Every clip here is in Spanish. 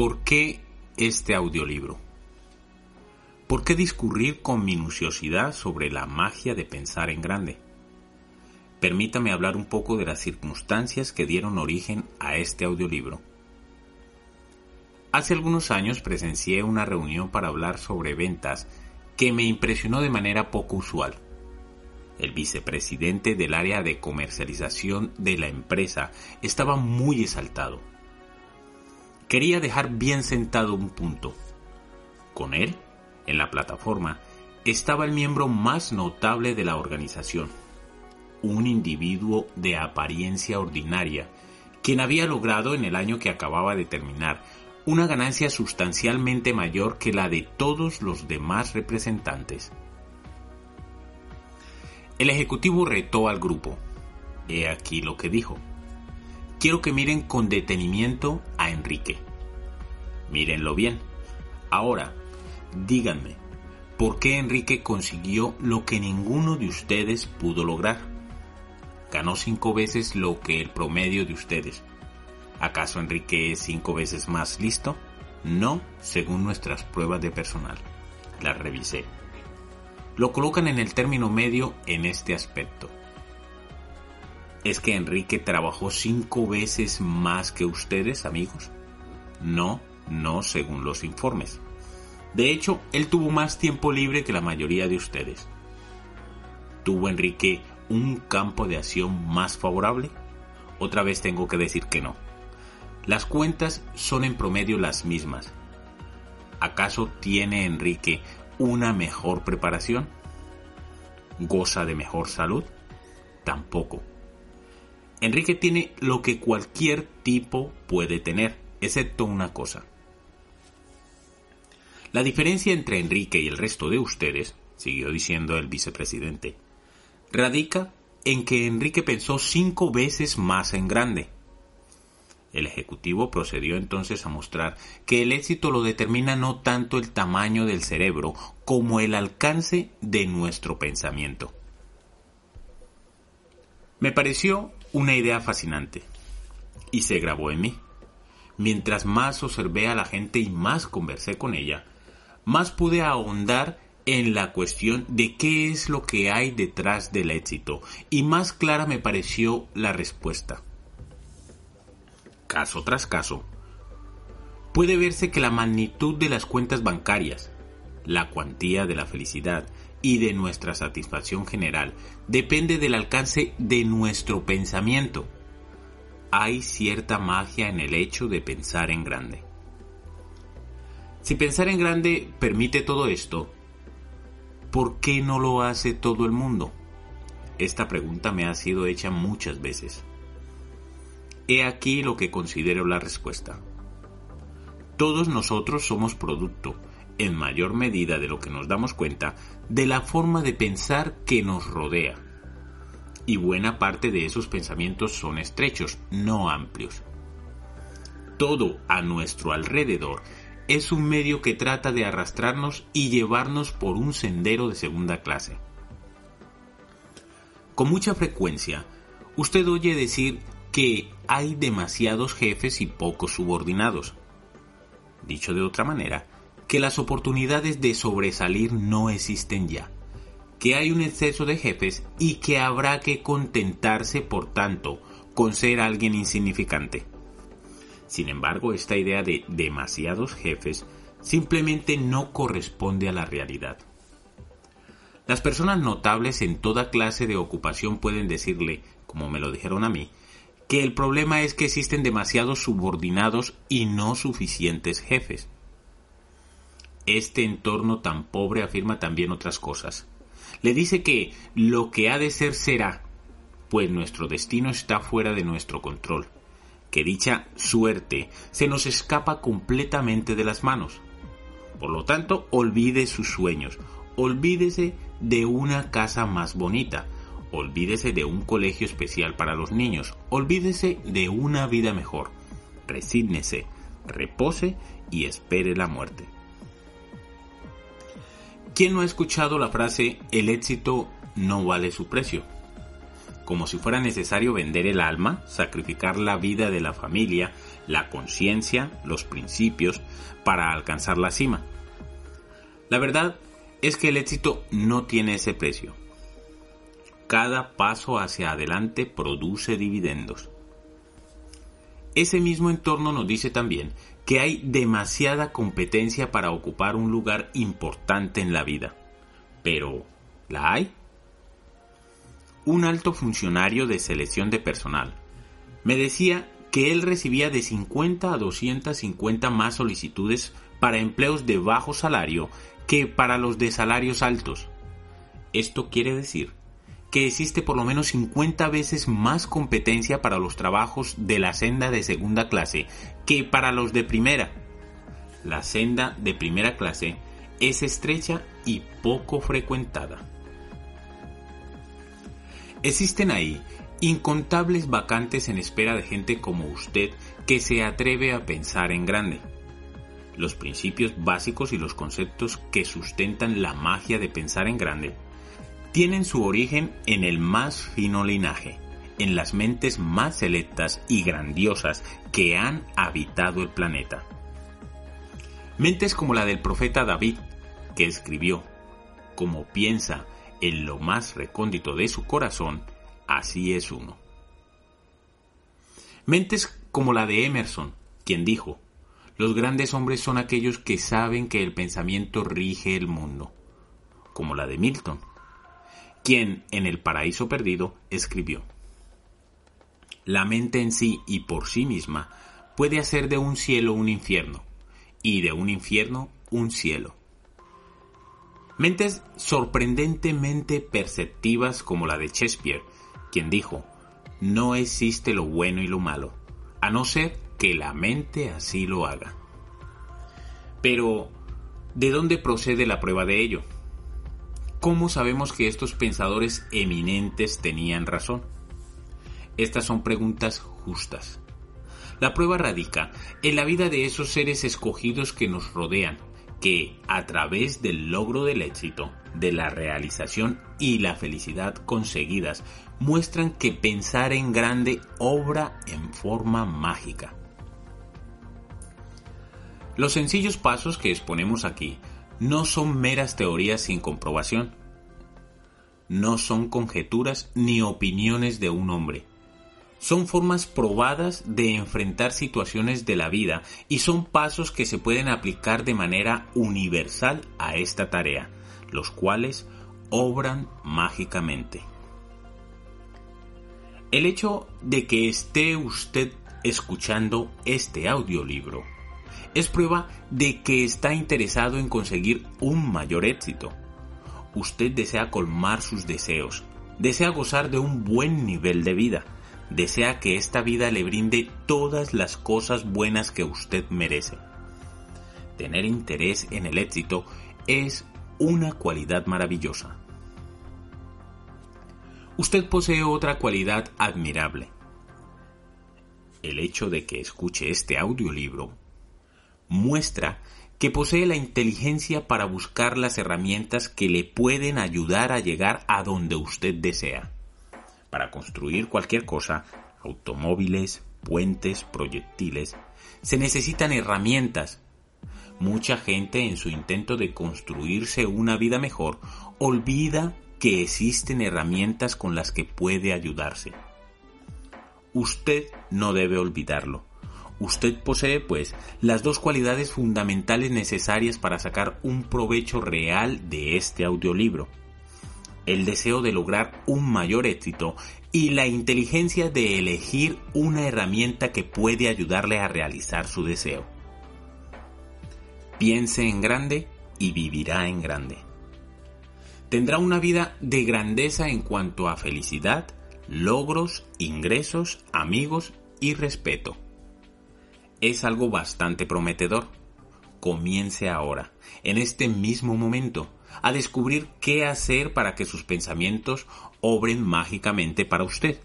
¿Por qué este audiolibro? ¿Por qué discurrir con minuciosidad sobre la magia de pensar en grande? Permítame hablar un poco de las circunstancias que dieron origen a este audiolibro. Hace algunos años presencié una reunión para hablar sobre ventas que me impresionó de manera poco usual. El vicepresidente del área de comercialización de la empresa estaba muy exaltado quería dejar bien sentado un punto. Con él, en la plataforma, estaba el miembro más notable de la organización, un individuo de apariencia ordinaria, quien había logrado en el año que acababa de terminar una ganancia sustancialmente mayor que la de todos los demás representantes. El ejecutivo retó al grupo. He aquí lo que dijo quiero que miren con detenimiento a Enrique. Mírenlo bien. Ahora, díganme, ¿por qué Enrique consiguió lo que ninguno de ustedes pudo lograr? Ganó cinco veces lo que el promedio de ustedes. ¿Acaso Enrique es cinco veces más listo? No, según nuestras pruebas de personal. Las revisé. Lo colocan en el término medio en este aspecto ¿Es que Enrique trabajó cinco veces más que ustedes, amigos? No, no según los informes. De hecho, él tuvo más tiempo libre que la mayoría de ustedes. ¿Tuvo Enrique un campo de acción más favorable? Otra vez tengo que decir que no. Las cuentas son en promedio las mismas. ¿Acaso tiene Enrique una mejor preparación? ¿Goza de mejor salud? Tampoco. Enrique tiene lo que cualquier tipo puede tener, excepto una cosa. La diferencia entre Enrique y el resto de ustedes, siguió diciendo el vicepresidente, radica en que Enrique pensó cinco veces más en grande. El Ejecutivo procedió entonces a mostrar que el éxito lo determina no tanto el tamaño del cerebro como el alcance de nuestro pensamiento. Me pareció una idea fascinante y se grabó en mí. Mientras más observé a la gente y más conversé con ella, más pude ahondar en la cuestión de qué es lo que hay detrás del éxito y más clara me pareció la respuesta. Caso tras caso, puede verse que la magnitud de las cuentas bancarias, la cuantía de la felicidad y de nuestra satisfacción general depende del alcance de nuestro pensamiento. Hay cierta magia en el hecho de pensar en grande. Si pensar en grande permite todo esto, ¿por qué no lo hace todo el mundo? Esta pregunta me ha sido hecha muchas veces. He aquí lo que considero la respuesta. Todos nosotros somos producto, en mayor medida de lo que nos damos cuenta, de la forma de pensar que nos rodea. Y buena parte de esos pensamientos son estrechos, no amplios. Todo a nuestro alrededor es un medio que trata de arrastrarnos y llevarnos por un sendero de segunda clase. Con mucha frecuencia, usted oye decir que hay demasiados jefes y pocos subordinados. Dicho de otra manera, que las oportunidades de sobresalir no existen ya, que hay un exceso de jefes y que habrá que contentarse, por tanto, con ser alguien insignificante. Sin embargo, esta idea de demasiados jefes simplemente no corresponde a la realidad. Las personas notables en toda clase de ocupación pueden decirle, como me lo dijeron a mí, que el problema es que existen demasiados subordinados y no suficientes jefes. Este entorno tan pobre afirma también otras cosas. Le dice que lo que ha de ser será, pues nuestro destino está fuera de nuestro control, que dicha suerte se nos escapa completamente de las manos. Por lo tanto, olvide sus sueños, olvídese de una casa más bonita, olvídese de un colegio especial para los niños, olvídese de una vida mejor, resígnese, repose y espere la muerte. ¿Quién no ha escuchado la frase el éxito no vale su precio? Como si fuera necesario vender el alma, sacrificar la vida de la familia, la conciencia, los principios, para alcanzar la cima. La verdad es que el éxito no tiene ese precio. Cada paso hacia adelante produce dividendos. Ese mismo entorno nos dice también que hay demasiada competencia para ocupar un lugar importante en la vida. Pero, ¿la hay? Un alto funcionario de selección de personal me decía que él recibía de 50 a 250 más solicitudes para empleos de bajo salario que para los de salarios altos. Esto quiere decir que existe por lo menos 50 veces más competencia para los trabajos de la senda de segunda clase que para los de primera. La senda de primera clase es estrecha y poco frecuentada. Existen ahí incontables vacantes en espera de gente como usted que se atreve a pensar en grande. Los principios básicos y los conceptos que sustentan la magia de pensar en grande tienen su origen en el más fino linaje, en las mentes más selectas y grandiosas que han habitado el planeta. Mentes como la del profeta David, que escribió, como piensa en lo más recóndito de su corazón, así es uno. Mentes como la de Emerson, quien dijo, los grandes hombres son aquellos que saben que el pensamiento rige el mundo, como la de Milton, quien en El Paraíso Perdido escribió, La mente en sí y por sí misma puede hacer de un cielo un infierno, y de un infierno un cielo. Mentes sorprendentemente perceptivas como la de Shakespeare, quien dijo, no existe lo bueno y lo malo, a no ser que la mente así lo haga. Pero, ¿de dónde procede la prueba de ello? ¿Cómo sabemos que estos pensadores eminentes tenían razón? Estas son preguntas justas. La prueba radica en la vida de esos seres escogidos que nos rodean, que, a través del logro del éxito, de la realización y la felicidad conseguidas, muestran que pensar en grande obra en forma mágica. Los sencillos pasos que exponemos aquí no son meras teorías sin comprobación. No son conjeturas ni opiniones de un hombre. Son formas probadas de enfrentar situaciones de la vida y son pasos que se pueden aplicar de manera universal a esta tarea, los cuales obran mágicamente. El hecho de que esté usted escuchando este audiolibro es prueba de que está interesado en conseguir un mayor éxito. Usted desea colmar sus deseos, desea gozar de un buen nivel de vida, desea que esta vida le brinde todas las cosas buenas que usted merece. Tener interés en el éxito es una cualidad maravillosa. Usted posee otra cualidad admirable. El hecho de que escuche este audiolibro muestra que posee la inteligencia para buscar las herramientas que le pueden ayudar a llegar a donde usted desea. Para construir cualquier cosa, automóviles, puentes, proyectiles, se necesitan herramientas. Mucha gente en su intento de construirse una vida mejor olvida que existen herramientas con las que puede ayudarse. Usted no debe olvidarlo. Usted posee, pues, las dos cualidades fundamentales necesarias para sacar un provecho real de este audiolibro. El deseo de lograr un mayor éxito y la inteligencia de elegir una herramienta que puede ayudarle a realizar su deseo. Piense en grande y vivirá en grande. Tendrá una vida de grandeza en cuanto a felicidad, logros, ingresos, amigos y respeto. Es algo bastante prometedor. Comience ahora, en este mismo momento, a descubrir qué hacer para que sus pensamientos obren mágicamente para usted.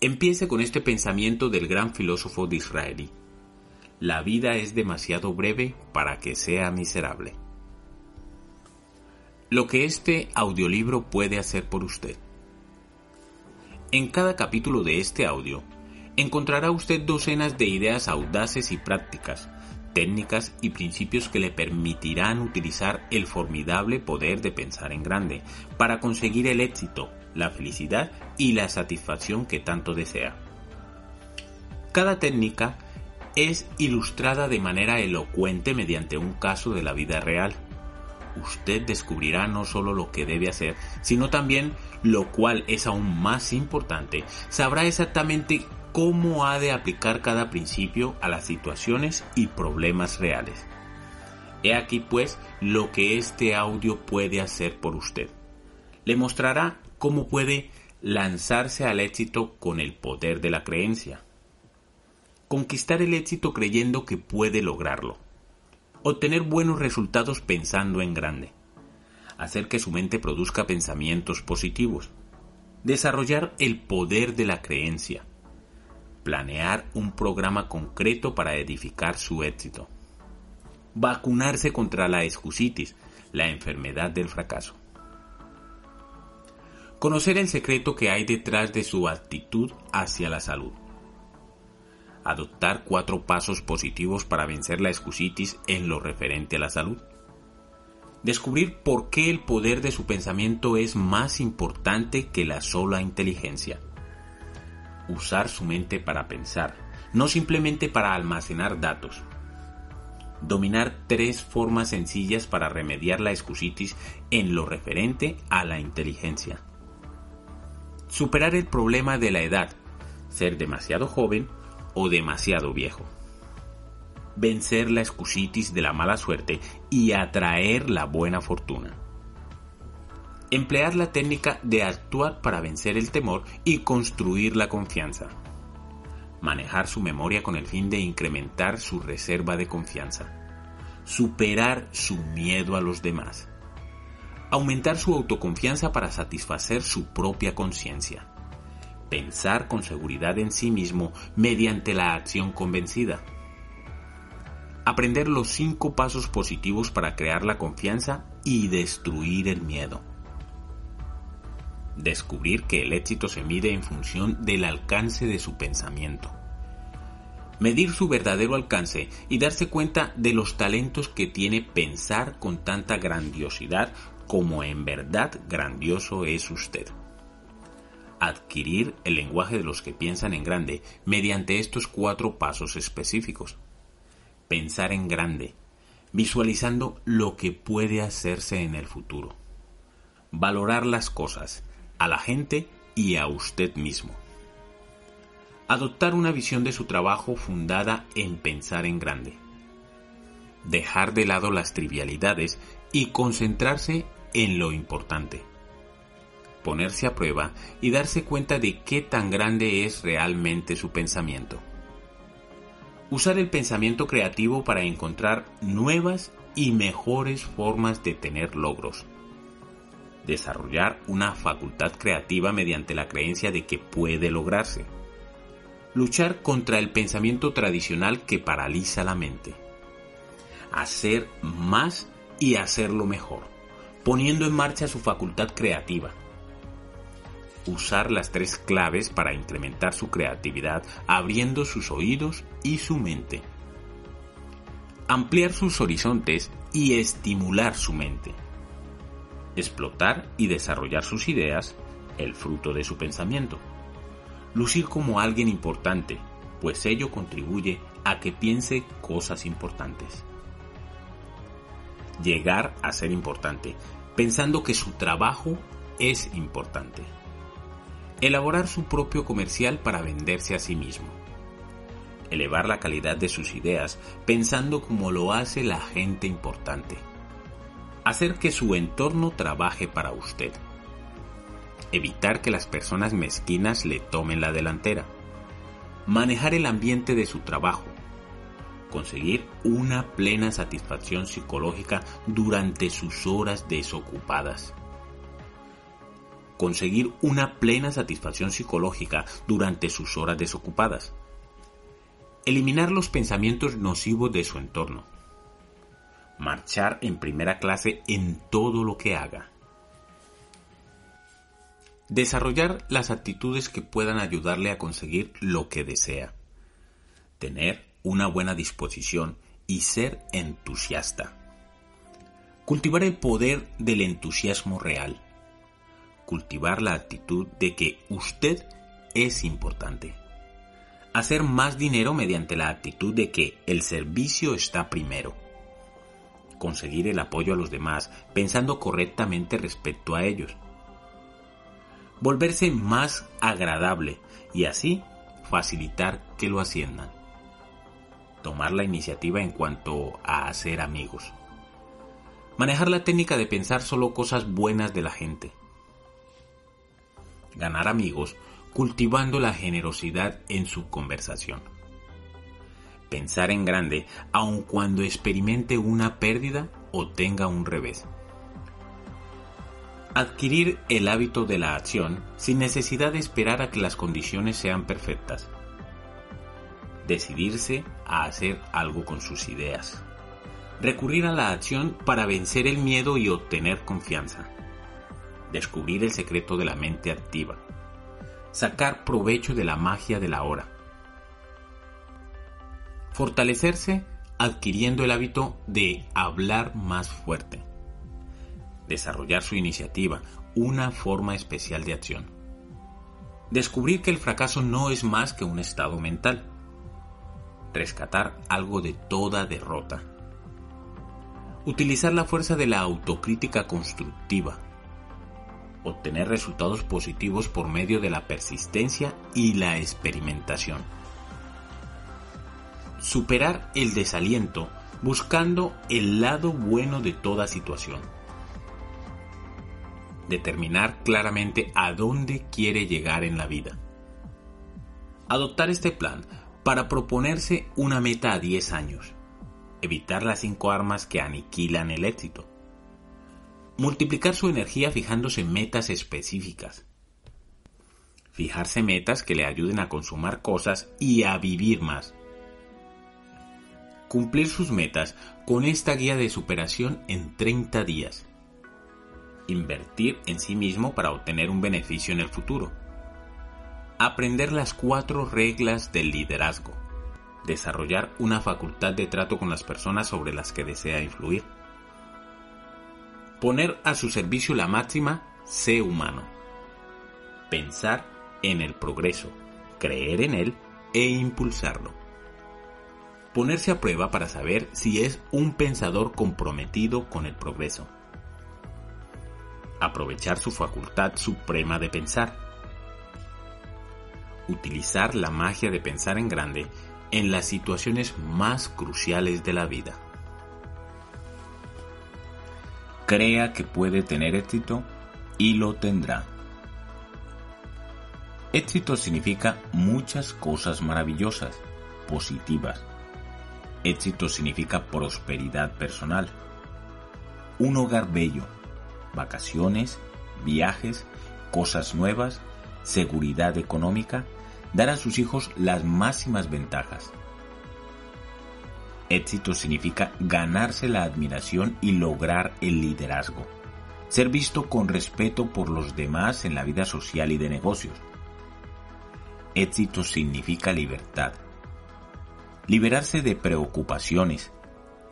Empiece con este pensamiento del gran filósofo de Israelí. La vida es demasiado breve para que sea miserable. Lo que este audiolibro puede hacer por usted. En cada capítulo de este audio encontrará usted docenas de ideas audaces y prácticas, técnicas y principios que le permitirán utilizar el formidable poder de pensar en grande para conseguir el éxito, la felicidad y la satisfacción que tanto desea. Cada técnica es ilustrada de manera elocuente mediante un caso de la vida real usted descubrirá no solo lo que debe hacer, sino también, lo cual es aún más importante, sabrá exactamente cómo ha de aplicar cada principio a las situaciones y problemas reales. He aquí pues lo que este audio puede hacer por usted. Le mostrará cómo puede lanzarse al éxito con el poder de la creencia. Conquistar el éxito creyendo que puede lograrlo obtener buenos resultados pensando en grande, hacer que su mente produzca pensamientos positivos, desarrollar el poder de la creencia, planear un programa concreto para edificar su éxito, vacunarse contra la excusitis, la enfermedad del fracaso. Conocer el secreto que hay detrás de su actitud hacia la salud adoptar cuatro pasos positivos para vencer la excusitis en lo referente a la salud. Descubrir por qué el poder de su pensamiento es más importante que la sola inteligencia. Usar su mente para pensar, no simplemente para almacenar datos. Dominar tres formas sencillas para remediar la excusitis en lo referente a la inteligencia. Superar el problema de la edad, ser demasiado joven o demasiado viejo. Vencer la excusitis de la mala suerte y atraer la buena fortuna. Emplear la técnica de actuar para vencer el temor y construir la confianza. Manejar su memoria con el fin de incrementar su reserva de confianza. Superar su miedo a los demás. Aumentar su autoconfianza para satisfacer su propia conciencia pensar con seguridad en sí mismo mediante la acción convencida. Aprender los cinco pasos positivos para crear la confianza y destruir el miedo. Descubrir que el éxito se mide en función del alcance de su pensamiento. Medir su verdadero alcance y darse cuenta de los talentos que tiene pensar con tanta grandiosidad como en verdad grandioso es usted adquirir el lenguaje de los que piensan en grande mediante estos cuatro pasos específicos. Pensar en grande, visualizando lo que puede hacerse en el futuro. Valorar las cosas, a la gente y a usted mismo. Adoptar una visión de su trabajo fundada en pensar en grande. Dejar de lado las trivialidades y concentrarse en lo importante ponerse a prueba y darse cuenta de qué tan grande es realmente su pensamiento. Usar el pensamiento creativo para encontrar nuevas y mejores formas de tener logros. Desarrollar una facultad creativa mediante la creencia de que puede lograrse. Luchar contra el pensamiento tradicional que paraliza la mente. Hacer más y hacerlo mejor, poniendo en marcha su facultad creativa usar las tres claves para incrementar su creatividad abriendo sus oídos y su mente. Ampliar sus horizontes y estimular su mente. Explotar y desarrollar sus ideas, el fruto de su pensamiento. Lucir como alguien importante, pues ello contribuye a que piense cosas importantes. Llegar a ser importante, pensando que su trabajo es importante elaborar su propio comercial para venderse a sí mismo, elevar la calidad de sus ideas pensando como lo hace la gente importante, hacer que su entorno trabaje para usted, evitar que las personas mezquinas le tomen la delantera, manejar el ambiente de su trabajo, conseguir una plena satisfacción psicológica durante sus horas desocupadas. Conseguir una plena satisfacción psicológica durante sus horas desocupadas. Eliminar los pensamientos nocivos de su entorno. Marchar en primera clase en todo lo que haga. Desarrollar las actitudes que puedan ayudarle a conseguir lo que desea. Tener una buena disposición y ser entusiasta. Cultivar el poder del entusiasmo real. Cultivar la actitud de que usted es importante. Hacer más dinero mediante la actitud de que el servicio está primero. Conseguir el apoyo a los demás pensando correctamente respecto a ellos volverse más agradable y así facilitar que lo asciendan. Tomar la iniciativa en cuanto a hacer amigos. Manejar la técnica de pensar solo cosas buenas de la gente. Ganar amigos cultivando la generosidad en su conversación. Pensar en grande aun cuando experimente una pérdida o tenga un revés. Adquirir el hábito de la acción sin necesidad de esperar a que las condiciones sean perfectas. Decidirse a hacer algo con sus ideas. Recurrir a la acción para vencer el miedo y obtener confianza. Descubrir el secreto de la mente activa. Sacar provecho de la magia de la hora. Fortalecerse adquiriendo el hábito de hablar más fuerte desarrollar su iniciativa, una forma especial de acción. Descubrir que el fracaso no es más que un estado mental. Rescatar algo de toda derrota. Utilizar la fuerza de la autocrítica constructiva. Obtener resultados positivos por medio de la persistencia y la experimentación. Superar el desaliento buscando el lado bueno de toda situación determinar claramente a dónde quiere llegar en la vida. Adoptar este plan para proponerse una meta a 10 años. Evitar las cinco armas que aniquilan el éxito. Multiplicar su energía fijándose en metas específicas. Fijarse metas que le ayuden a consumar cosas y a vivir más. Cumplir sus metas con esta guía de superación en 30 días invertir en sí mismo para obtener un beneficio en el futuro. Aprender las cuatro reglas del liderazgo. Desarrollar una facultad de trato con las personas sobre las que desea influir. Poner a su servicio la máxima sé humano. Pensar en el progreso, creer en él e impulsarlo. Ponerse a prueba para saber si es un pensador comprometido con el progreso aprovechar su facultad suprema de pensar. Utilizar la magia de pensar en grande en las situaciones más cruciales de la vida. Crea que puede tener éxito y lo tendrá. Éxito significa muchas cosas maravillosas, positivas. Éxito significa prosperidad personal, un hogar bello, vacaciones, viajes, cosas nuevas, seguridad económica, dar a sus hijos las máximas ventajas. Éxito significa ganarse la admiración y lograr el liderazgo. Ser visto con respeto por los demás en la vida social y de negocios. Éxito significa libertad. Liberarse de preocupaciones,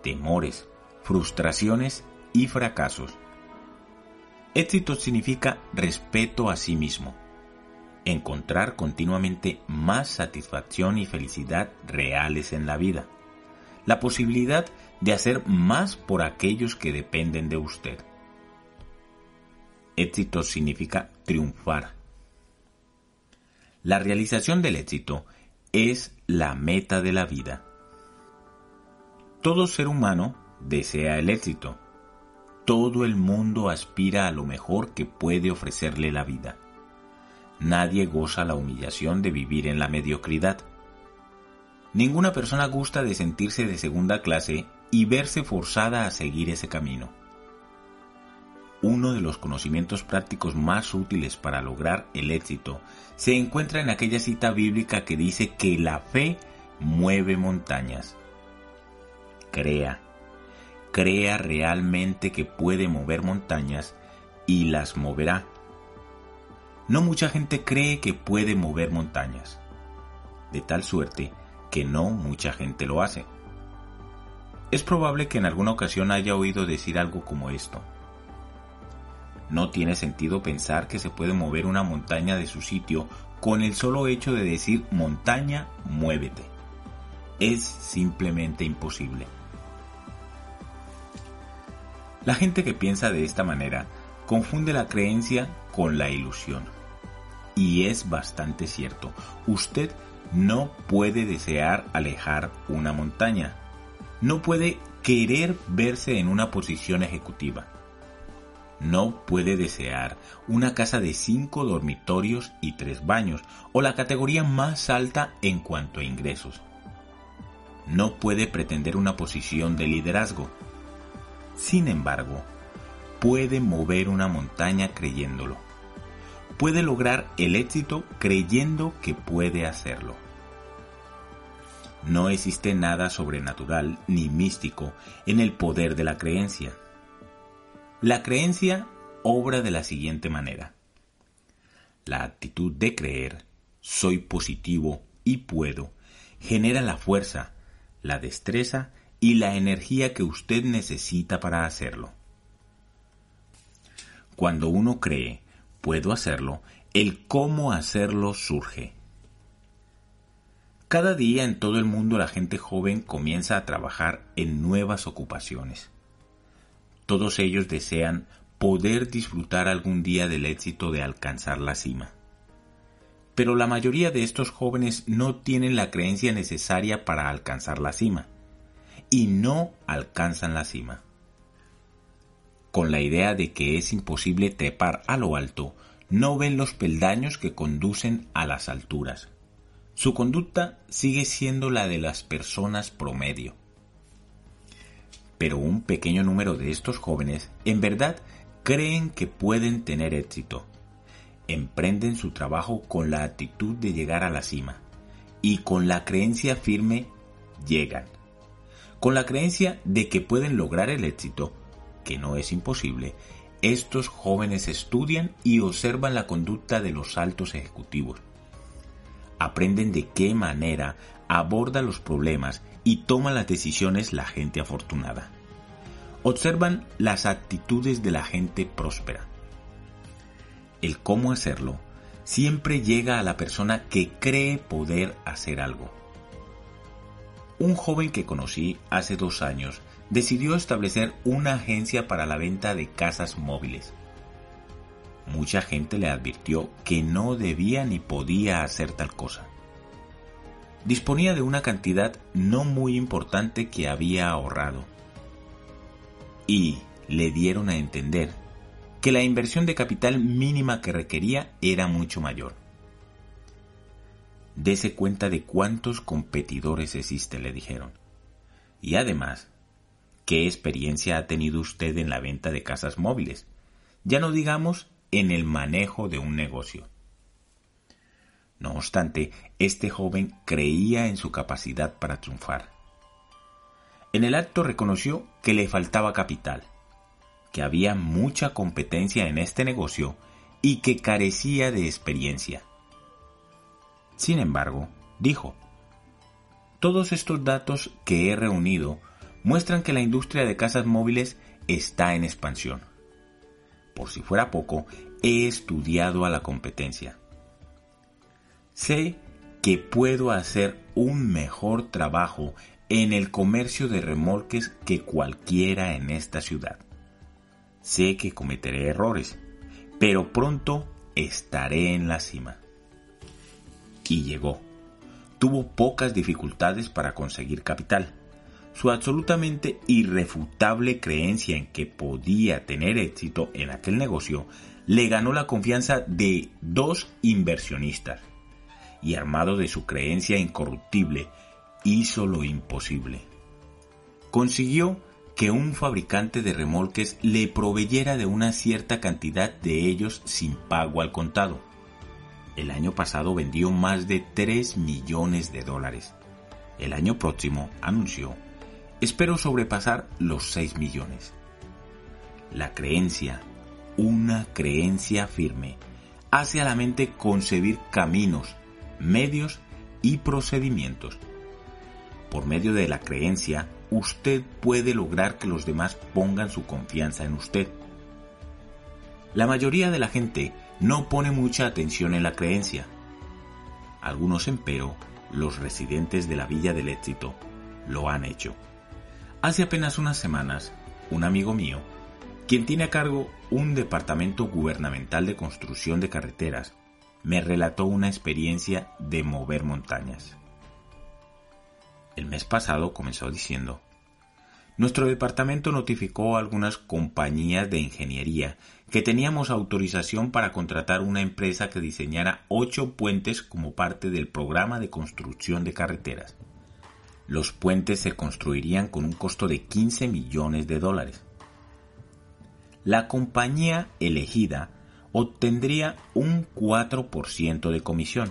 temores, frustraciones y fracasos Éxito significa respeto a sí mismo, encontrar continuamente más satisfacción y felicidad reales en la vida, la posibilidad de hacer más por aquellos que dependen de usted. Éxito significa triunfar. La realización del éxito es la meta de la vida. Todo ser humano desea el éxito todo el mundo aspira a lo mejor que puede ofrecerle la vida. Nadie goza la humillación de vivir en la mediocridad. Ninguna persona gusta de sentirse de segunda clase y verse forzada a seguir ese camino. Uno de los conocimientos prácticos más útiles para lograr el éxito se encuentra en aquella cita bíblica que dice que la fe mueve montañas. Crea, crea realmente que puede mover montañas y las moverá. No mucha gente cree que puede mover montañas, de tal suerte que no mucha gente lo hace. Es probable que en alguna ocasión haya oído decir algo como esto. No tiene sentido pensar que se puede mover una montaña de su sitio con el solo hecho de decir montaña, muévete. Es simplemente imposible. La gente que piensa de esta manera confunde la creencia con la ilusión. Y es bastante cierto. Usted no puede desear alejar una montaña. No puede querer verse en una posición ejecutiva. No puede desear una casa de cinco dormitorios y tres baños o la categoría más alta en cuanto a ingresos. No puede pretender una posición de liderazgo. Sin embargo, puede mover una montaña creyéndolo puede lograr el éxito creyendo que puede hacerlo. No existe nada sobrenatural ni místico en el poder de la creencia. La creencia obra de la siguiente manera. La actitud de creer, soy positivo y puedo, genera la fuerza, la destreza y la energía que usted necesita para hacerlo. Cuando uno cree, puedo hacerlo, el cómo hacerlo surge. Cada día en todo el mundo la gente joven comienza a trabajar en nuevas ocupaciones. Todos ellos desean poder disfrutar algún día del éxito de alcanzar la cima. Pero la mayoría de estos jóvenes no tienen la creencia necesaria para alcanzar la cima y no alcanzan la cima con la idea de que es imposible trepar a lo alto, no ven los peldaños que conducen a las alturas. Su conducta sigue siendo la de las personas promedio. Pero un pequeño número de estos jóvenes en verdad creen que pueden tener éxito. Emprenden su trabajo con la actitud de llegar a la cima y con la creencia firme llegan. Con la creencia de que pueden lograr el éxito, que no es imposible, estos jóvenes estudian y observan la conducta de los altos ejecutivos. Aprenden de qué manera aborda los problemas y toma las decisiones la gente afortunada. Observan las actitudes de la gente próspera. El cómo hacerlo siempre llega a la persona que cree poder hacer algo. Un joven que conocí hace dos años decidió establecer una agencia para la venta de casas móviles. Mucha gente le advirtió que no debía ni podía hacer tal cosa. Disponía de una cantidad no muy importante que había ahorrado. Y le dieron a entender que la inversión de capital mínima que requería era mucho mayor. Dese cuenta de cuántos competidores existen, le dijeron. Y además, ¿Qué experiencia ha tenido usted en la venta de casas móviles? Ya no digamos en el manejo de un negocio. No obstante, este joven creía en su capacidad para triunfar. En el acto reconoció que le faltaba capital, que había mucha competencia en este negocio y que carecía de experiencia. Sin embargo, dijo, todos estos datos que he reunido muestran que la industria de casas móviles está en expansión. Por si fuera poco, he estudiado a la competencia. Sé que puedo hacer un mejor trabajo en el comercio de remolques que cualquiera en esta ciudad. Sé que cometeré errores, pero pronto estaré en la cima. Y llegó. Tuvo pocas dificultades para conseguir capital su absolutamente irrefutable creencia en que podía tener éxito en aquel negocio le ganó la confianza de dos inversionistas. Y armado de su creencia incorruptible hizo lo imposible. Consiguió que un fabricante de remolques le proveyera de una cierta cantidad de ellos sin pago al contado. El año pasado vendió más de 3 millones de dólares. El año próximo, anunció, espero sobrepasar los 6 millones. La creencia, una creencia firme, hace a la mente concebir caminos, medios y procedimientos. Por medio de la creencia, usted puede lograr que los demás pongan su confianza en usted. La mayoría de la gente no pone mucha atención en la creencia. Algunos, empero, los residentes de la Villa del Éxito, lo han hecho. Hace apenas unas semanas, un amigo mío, quien tiene a cargo un departamento gubernamental de construcción de carreteras, me relató una experiencia de mover montañas. El mes pasado comenzó diciendo, nuestro departamento notificó a algunas compañías de ingeniería que teníamos autorización para contratar una empresa que diseñara ocho puentes como parte del programa de construcción de carreteras. Los puentes se construirían con un costo de 15 millones de dólares. La compañía elegida obtendría un 4% de comisión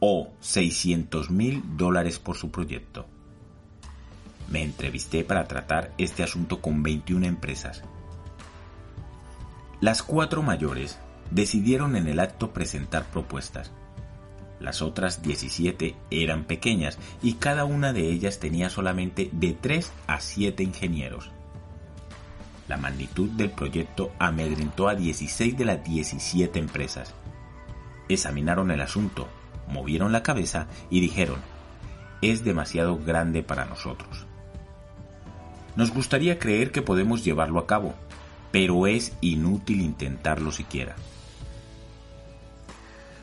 o 600 mil dólares por su proyecto. Me entrevisté para tratar este asunto con 21 empresas. Las cuatro mayores decidieron en el acto presentar propuestas. Las otras 17 eran pequeñas y cada una de ellas tenía solamente de 3 a 7 ingenieros. La magnitud del proyecto amedrentó a 16 de las 17 empresas. Examinaron el asunto, movieron la cabeza y dijeron, es demasiado grande para nosotros. Nos gustaría creer que podemos llevarlo a cabo, pero es inútil intentarlo siquiera.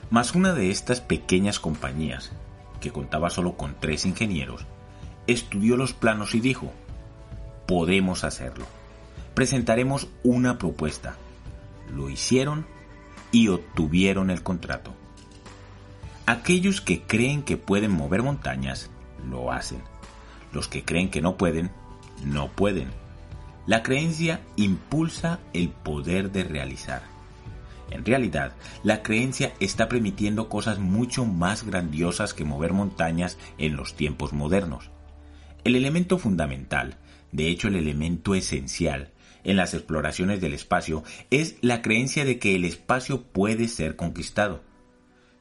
Mas una de estas pequeñas compañías, que contaba solo con tres ingenieros, estudió los planos y dijo, podemos hacerlo. Presentaremos una propuesta. Lo hicieron y obtuvieron el contrato. Aquellos que creen que pueden mover montañas, lo hacen. Los que creen que no pueden, no pueden. La creencia impulsa el poder de realizar. En realidad, la creencia está permitiendo cosas mucho más grandiosas que mover montañas en los tiempos modernos. El elemento fundamental, de hecho el elemento esencial, en las exploraciones del espacio es la creencia de que el espacio puede ser conquistado.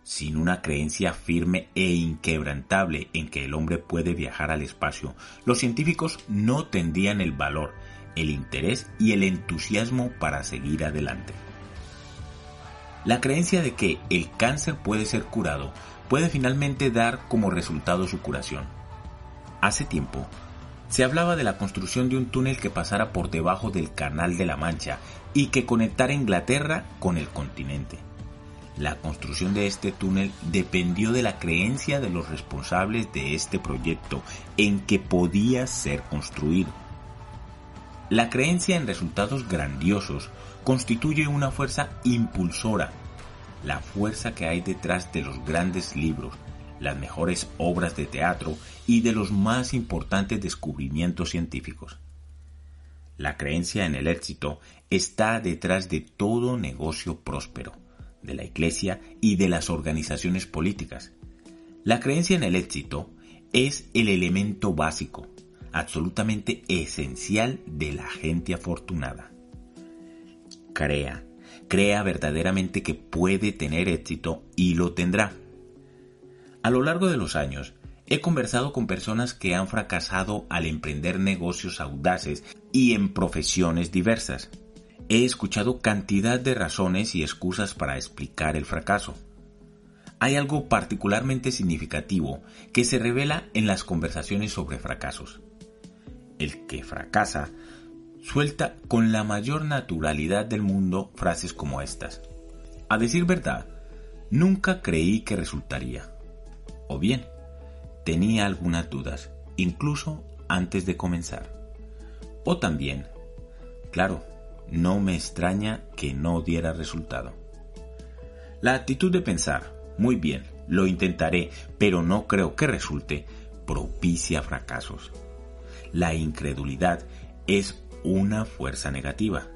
Sin una creencia firme e inquebrantable en que el hombre puede viajar al espacio, los científicos no tendrían el valor, el interés y el entusiasmo para seguir adelante. La creencia de que el cáncer puede ser curado puede finalmente dar como resultado su curación. Hace tiempo, se hablaba de la construcción de un túnel que pasara por debajo del Canal de la Mancha y que conectara Inglaterra con el continente. La construcción de este túnel dependió de la creencia de los responsables de este proyecto en que podía ser construido. La creencia en resultados grandiosos constituye una fuerza impulsora, la fuerza que hay detrás de los grandes libros, las mejores obras de teatro y de los más importantes descubrimientos científicos. La creencia en el éxito está detrás de todo negocio próspero de la Iglesia y de las organizaciones políticas. La creencia en el éxito es el elemento básico, absolutamente esencial de la gente afortunada. Crea, crea verdaderamente que puede tener éxito y lo tendrá. A lo largo de los años, he conversado con personas que han fracasado al emprender negocios audaces y en profesiones diversas he escuchado cantidad de razones y excusas para explicar el fracaso. Hay algo particularmente significativo que se revela en las conversaciones sobre fracasos. El que fracasa suelta con la mayor naturalidad del mundo frases como estas. A decir verdad, nunca creí que resultaría. O bien, tenía algunas dudas, incluso antes de comenzar. O también, claro, no me extraña que no diera resultado. La actitud de pensar, muy bien, lo intentaré, pero no creo que resulte, propicia fracasos. La incredulidad es una fuerza negativa.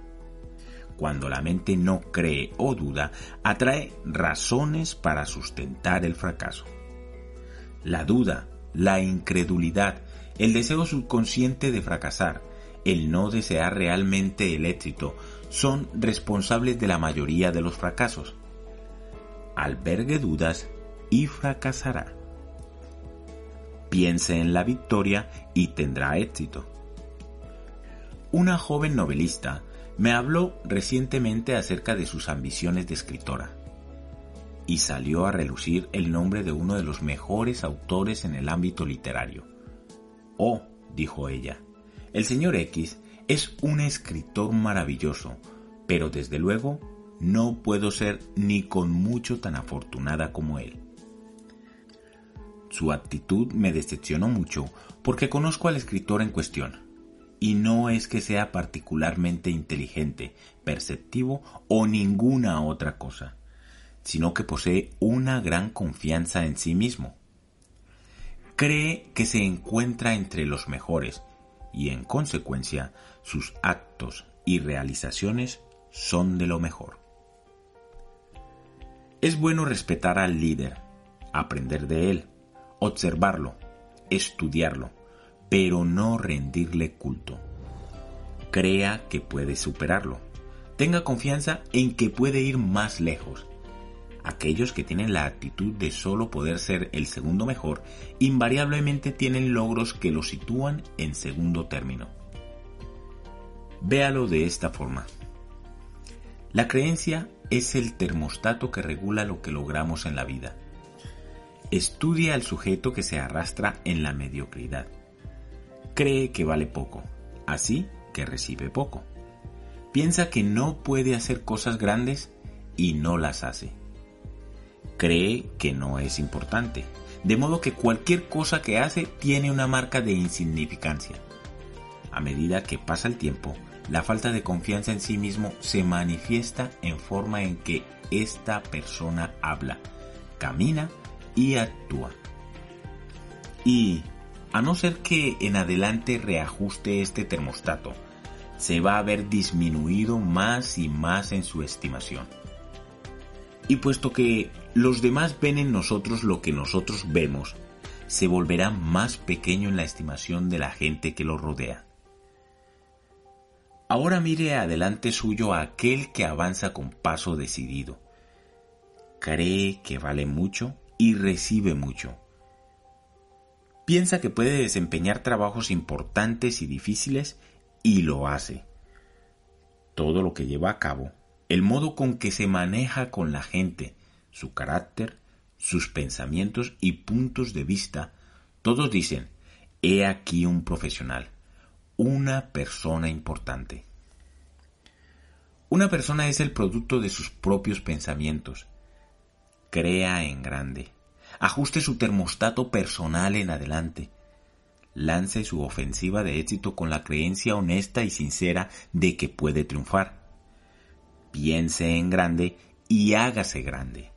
Cuando la mente no cree o duda, atrae razones para sustentar el fracaso. La duda, la incredulidad, el deseo subconsciente de fracasar, el no desear realmente el éxito, son responsables de la mayoría de los fracasos. Albergue dudas y fracasará. Piense en la victoria y tendrá éxito. Una joven novelista me habló recientemente acerca de sus ambiciones de escritora y salió a relucir el nombre de uno de los mejores autores en el ámbito literario. Oh, dijo ella, el señor X es un escritor maravilloso, pero desde luego no puedo ser ni con mucho tan afortunada como él. Su actitud me decepcionó mucho porque conozco al escritor en cuestión, y no es que sea particularmente inteligente, perceptivo o ninguna otra cosa, sino que posee una gran confianza en sí mismo. Cree que se encuentra entre los mejores y en consecuencia sus actos y realizaciones son de lo mejor. Es bueno respetar al líder, aprender de él, observarlo, estudiarlo, pero no rendirle culto. Crea que puede superarlo. Tenga confianza en que puede ir más lejos. Aquellos que tienen la actitud de solo poder ser el segundo mejor, invariablemente tienen logros que lo sitúan en segundo término. Véalo de esta forma. La creencia es el termostato que regula lo que logramos en la vida. Estudia al sujeto que se arrastra en la mediocridad. Cree que vale poco, así que recibe poco. Piensa que no puede hacer cosas grandes y no las hace. Cree que no es importante, de modo que cualquier cosa que hace tiene una marca de insignificancia. A medida que pasa el tiempo, la falta de confianza en sí mismo se manifiesta en forma en que esta persona habla, camina y actúa. Y, a no ser que en adelante reajuste este termostato, se va a ver disminuido más y más en su estimación. Y puesto que los demás ven en nosotros lo que nosotros vemos, se volverá más pequeño en la estimación de la gente que lo rodea. Ahora mire adelante suyo a aquel que avanza con paso decidido. Cree que vale mucho y recibe mucho. Piensa que puede desempeñar trabajos importantes y difíciles y lo hace. Todo lo que lleva a cabo, el modo con que se maneja con la gente, su carácter, sus pensamientos y puntos de vista, todos dicen, he aquí un profesional, una persona importante. Una persona es el producto de sus propios pensamientos, crea en grande. Ajuste su termostato personal en adelante. Lance su ofensiva de éxito con la creencia honesta y sincera de que puede triunfar. Piense en grande y hágase grande.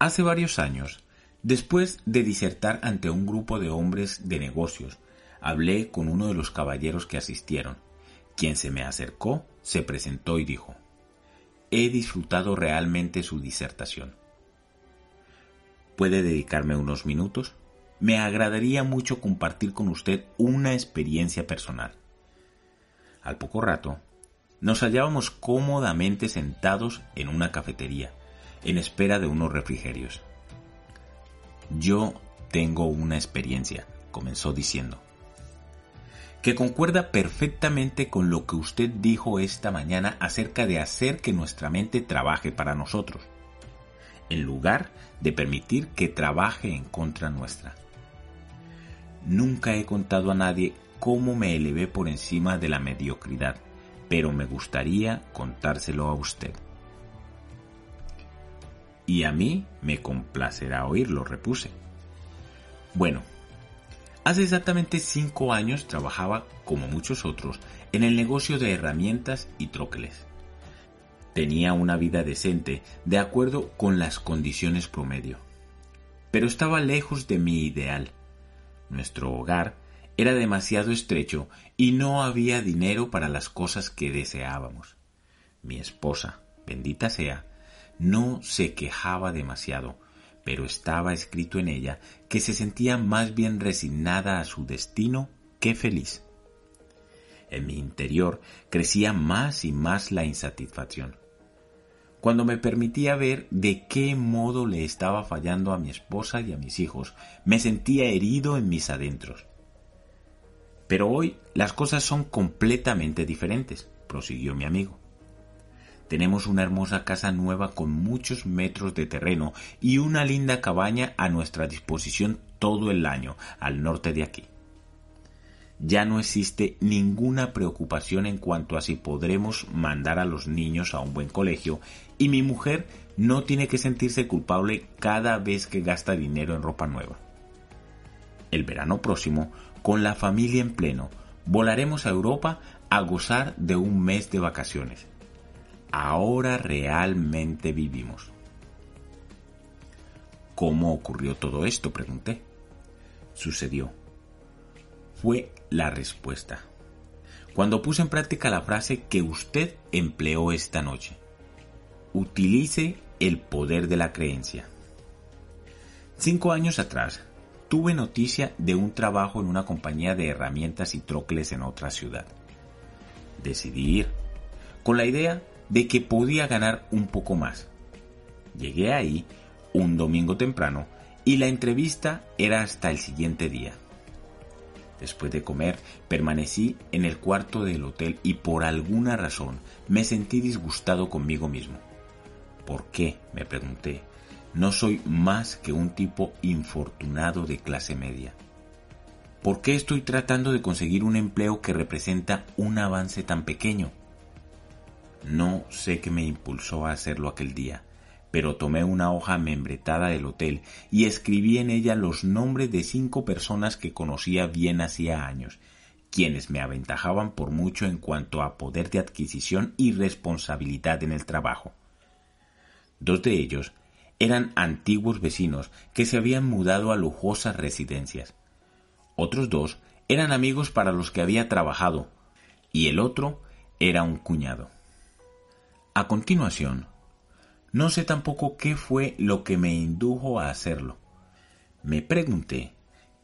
Hace varios años, después de disertar ante un grupo de hombres de negocios, hablé con uno de los caballeros que asistieron, quien se me acercó, se presentó y dijo, he disfrutado realmente su disertación. ¿Puede dedicarme unos minutos? Me agradaría mucho compartir con usted una experiencia personal. Al poco rato, nos hallábamos cómodamente sentados en una cafetería, en espera de unos refrigerios. Yo tengo una experiencia, comenzó diciendo que concuerda perfectamente con lo que usted dijo esta mañana acerca de hacer que nuestra mente trabaje para nosotros, en lugar de permitir que trabaje en contra nuestra. Nunca he contado a nadie cómo me elevé por encima de la mediocridad, pero me gustaría contárselo a usted. Y a mí me complacerá oírlo, repuse. Bueno, Hace exactamente cinco años trabajaba, como muchos otros, en el negocio de herramientas y troqueles. Tenía una vida decente, de acuerdo con las condiciones promedio. Pero estaba lejos de mi ideal. Nuestro hogar era demasiado estrecho y no había dinero para las cosas que deseábamos. Mi esposa, bendita sea, no se quejaba demasiado, pero estaba escrito en ella que se sentía más bien resignada a su destino que feliz. En mi interior crecía más y más la insatisfacción. Cuando me permitía ver de qué modo le estaba fallando a mi esposa y a mis hijos, me sentía herido en mis adentros. Pero hoy las cosas son completamente diferentes, prosiguió mi amigo. Tenemos una hermosa casa nueva con muchos metros de terreno y una linda cabaña a nuestra disposición todo el año al norte de aquí. Ya no existe ninguna preocupación en cuanto a si podremos mandar a los niños a un buen colegio y mi mujer no tiene que sentirse culpable cada vez que gasta dinero en ropa nueva. El verano próximo, con la familia en pleno, volaremos a Europa a gozar de un mes de vacaciones ahora realmente vivimos. ¿Cómo ocurrió todo esto? pregunté. Sucedió. Fue la respuesta. Cuando puse en práctica la frase que usted empleó esta noche. Utilice el poder de la creencia. Cinco años atrás, tuve noticia de un trabajo en una compañía de herramientas y trocles en otra ciudad. Decidí ir, con la idea de que podía ganar un poco más. Llegué ahí un domingo temprano y la entrevista era hasta el siguiente día. Después de comer, permanecí en el cuarto del hotel y por alguna razón me sentí disgustado conmigo mismo. ¿Por qué? me pregunté. No soy más que un tipo infortunado de clase media. ¿Por qué estoy tratando de conseguir un empleo que representa un avance tan pequeño? No sé qué me impulsó a hacerlo aquel día, pero tomé una hoja membretada del hotel y escribí en ella los nombres de cinco personas que conocía bien hacía años, quienes me aventajaban por mucho en cuanto a poder de adquisición y responsabilidad en el trabajo. Dos de ellos eran antiguos vecinos que se habían mudado a lujosas residencias. Otros dos eran amigos para los que había trabajado, y el otro era un cuñado. A continuación, no sé tampoco qué fue lo que me indujo a hacerlo. Me pregunté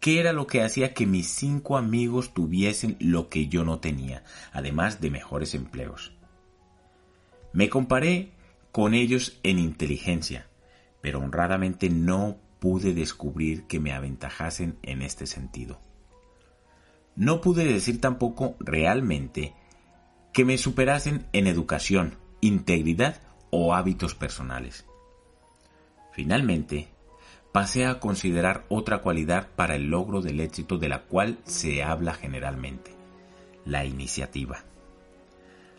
qué era lo que hacía que mis cinco amigos tuviesen lo que yo no tenía, además de mejores empleos. Me comparé con ellos en inteligencia, pero honradamente no pude descubrir que me aventajasen en este sentido. No pude decir tampoco realmente que me superasen en educación, integridad o hábitos personales. Finalmente, pasé a considerar otra cualidad para el logro del éxito de la cual se habla generalmente, la iniciativa.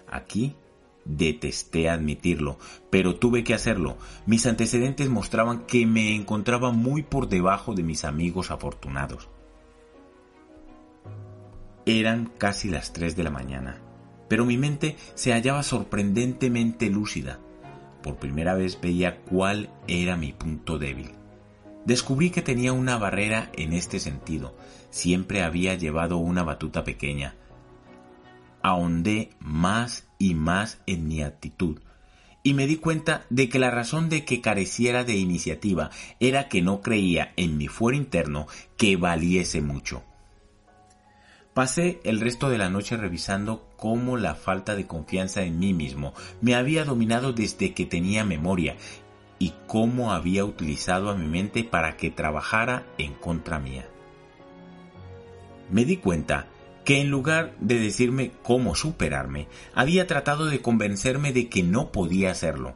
Aquí detesté admitirlo, pero tuve que hacerlo. Mis antecedentes mostraban que me encontraba muy por debajo de mis amigos afortunados. Eran casi las tres de la mañana pero mi mente se hallaba sorprendentemente lúcida. Por primera vez veía cuál era mi punto débil. Descubrí que tenía una barrera en este sentido. Siempre había llevado una batuta pequeña. Ahondé más y más en mi actitud y me di cuenta de que la razón de que careciera de iniciativa era que no creía en mi fuero interno que valiese mucho. Pasé el resto de la noche revisando cómo la falta de confianza en mí mismo me había dominado desde que tenía memoria y cómo había utilizado a mi mente para que trabajara en contra mía. Me di cuenta que en lugar de decirme cómo superarme, había tratado de convencerme de que no podía hacerlo,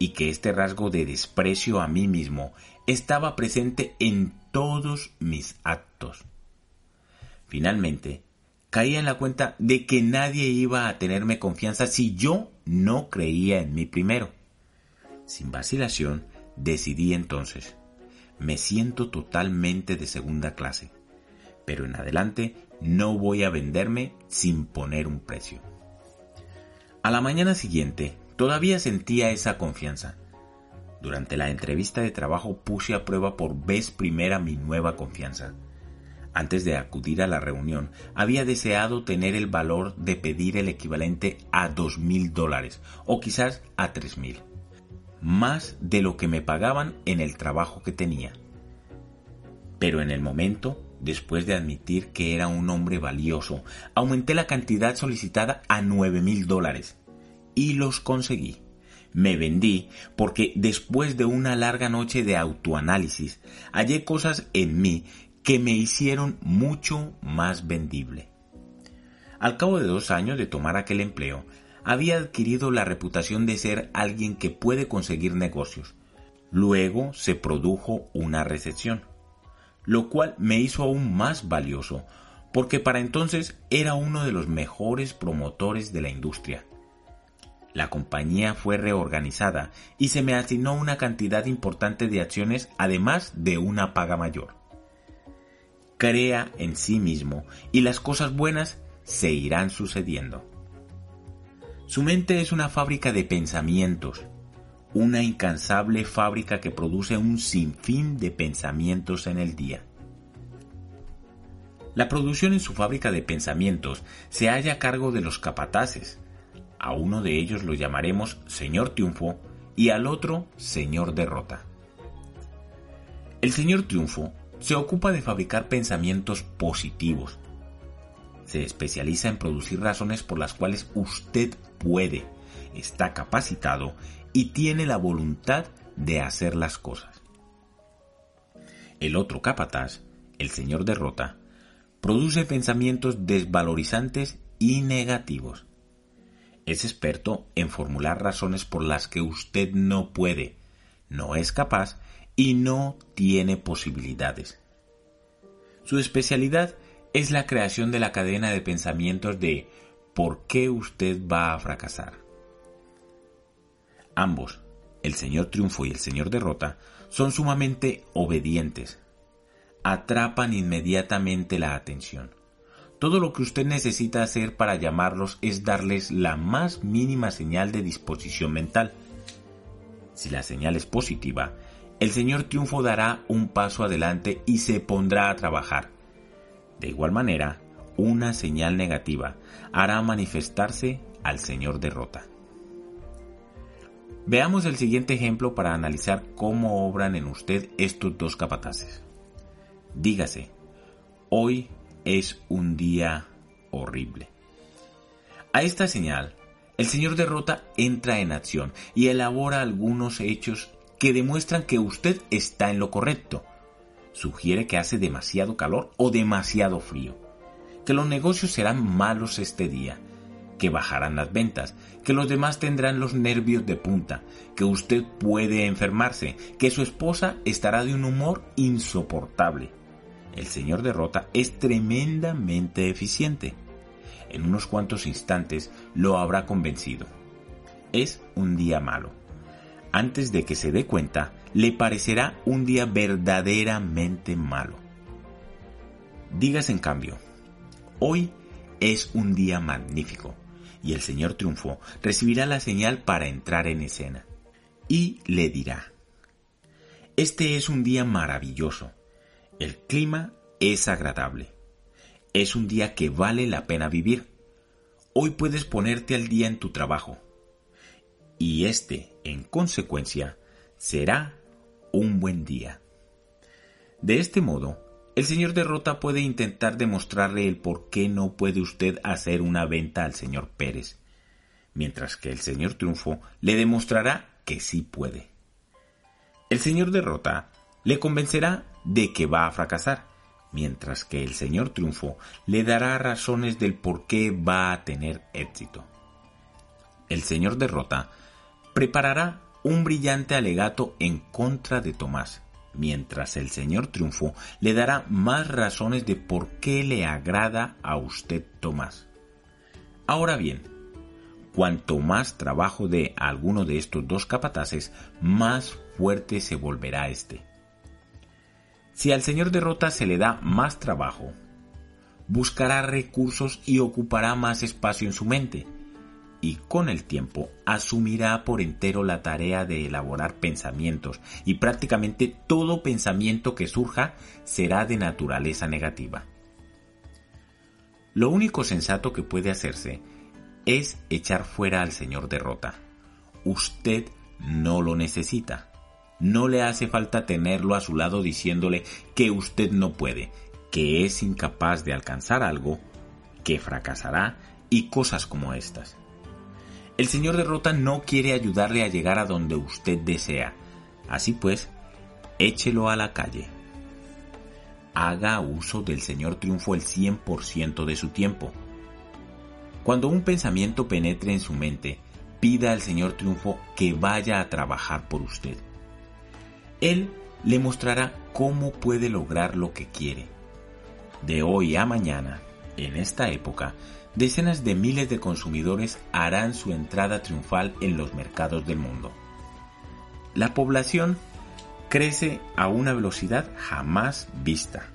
y que este rasgo de desprecio a mí mismo estaba presente en todos mis actos. Finalmente, caía en la cuenta de que nadie iba a tenerme confianza si yo no creía en mí primero. Sin vacilación, decidí entonces, me siento totalmente de segunda clase, pero en adelante no voy a venderme sin poner un precio. A la mañana siguiente, todavía sentía esa confianza. Durante la entrevista de trabajo puse a prueba por vez primera mi nueva confianza Antes de acudir a la reunión, había deseado tener el valor de pedir el equivalente a dos mil dólares o quizás a tres mil, más de lo que me pagaban en el trabajo que tenía. Pero en el momento, después de admitir que era un hombre valioso, aumenté la cantidad solicitada a nueve mil dólares y los conseguí. Me vendí porque después de una larga noche de autoanálisis hallé cosas en mí que me hicieron mucho más vendible. Al cabo de dos años de tomar aquel empleo, había adquirido la reputación de ser alguien que puede conseguir negocios. Luego se produjo una recesión, lo cual me hizo aún más valioso, porque para entonces era uno de los mejores promotores de la industria. La compañía fue reorganizada y se me asignó una cantidad importante de acciones además de una paga mayor crea en sí mismo y las cosas buenas se irán sucediendo. Su mente es una fábrica de pensamientos, una incansable fábrica que produce un sinfín de pensamientos en el día. La producción en su fábrica de pensamientos se halla a cargo de los capataces. A uno de ellos lo llamaremos Señor Triunfo y al otro Señor Derrota. El Señor Triunfo se ocupa de fabricar pensamientos positivos. Se especializa en producir razones por las cuales usted puede, está capacitado y tiene la voluntad de hacer las cosas. El otro capataz, el señor derrota, produce pensamientos desvalorizantes y negativos. Es experto en formular razones por las que usted no puede, no es capaz y no tiene posibilidades. Su especialidad es la creación de la cadena de pensamientos de ¿por qué usted va a fracasar? Ambos, el señor triunfo y el señor derrota, son sumamente obedientes. Atrapan inmediatamente la atención. Todo lo que usted necesita hacer para llamarlos es darles la más mínima señal de disposición mental. Si la señal es positiva, el Señor Triunfo dará un paso adelante y se pondrá a trabajar. De igual manera, una señal negativa hará manifestarse al Señor Derrota. Veamos el siguiente ejemplo para analizar cómo obran en usted estos dos capataces. Dígase, hoy es un día horrible. A esta señal, el Señor Derrota entra en acción y elabora algunos hechos que demuestran que usted está en lo correcto. Sugiere que hace demasiado calor o demasiado frío, que los negocios serán malos este día, que bajarán las ventas, que los demás tendrán los nervios de punta, que usted puede enfermarse, que su esposa estará de un humor insoportable. El señor Derrota es tremendamente eficiente. En unos cuantos instantes lo habrá convencido. Es un día malo antes de que se dé cuenta, le parecerá un día verdaderamente malo. Digas en cambio, hoy es un día magnífico y el Señor Triunfo recibirá la señal para entrar en escena y le dirá, este es un día maravilloso, el clima es agradable, es un día que vale la pena vivir, hoy puedes ponerte al día en tu trabajo, y este, en consecuencia, será un buen día. De este modo, el señor Derrota puede intentar demostrarle el por qué no puede usted hacer una venta al señor Pérez, mientras que el señor Triunfo le demostrará que sí puede. El señor Derrota le convencerá de que va a fracasar, mientras que el señor Triunfo le dará razones del por qué va a tener éxito. El señor Derrota preparará un brillante alegato en contra de Tomás, mientras el señor Triunfo le dará más razones de por qué le agrada a usted Tomás. Ahora bien, cuanto más trabajo dé alguno de estos dos capataces, más fuerte se volverá éste. Si al señor derrota se le da más trabajo, buscará recursos y ocupará más espacio en su mente, y con el tiempo asumirá por entero la tarea de elaborar pensamientos y prácticamente todo pensamiento que surja será de naturaleza negativa. Lo único sensato que puede hacerse es echar fuera al señor derrota. Usted no lo necesita. No le hace falta tenerlo a su lado diciéndole que usted no puede, que es incapaz de alcanzar algo, que fracasará y cosas como estas. El señor derrota no quiere ayudarle a llegar a donde usted desea. Así pues, échelo a la calle. Haga uso del señor triunfo el 100% de su tiempo. Cuando un pensamiento penetre en su mente, pida al señor triunfo que vaya a trabajar por usted. Él le mostrará cómo puede lograr lo que quiere. De hoy a mañana, en esta época, decenas de miles de consumidores harán su entrada triunfal en los mercados del mundo. La población crece a una velocidad jamás vista.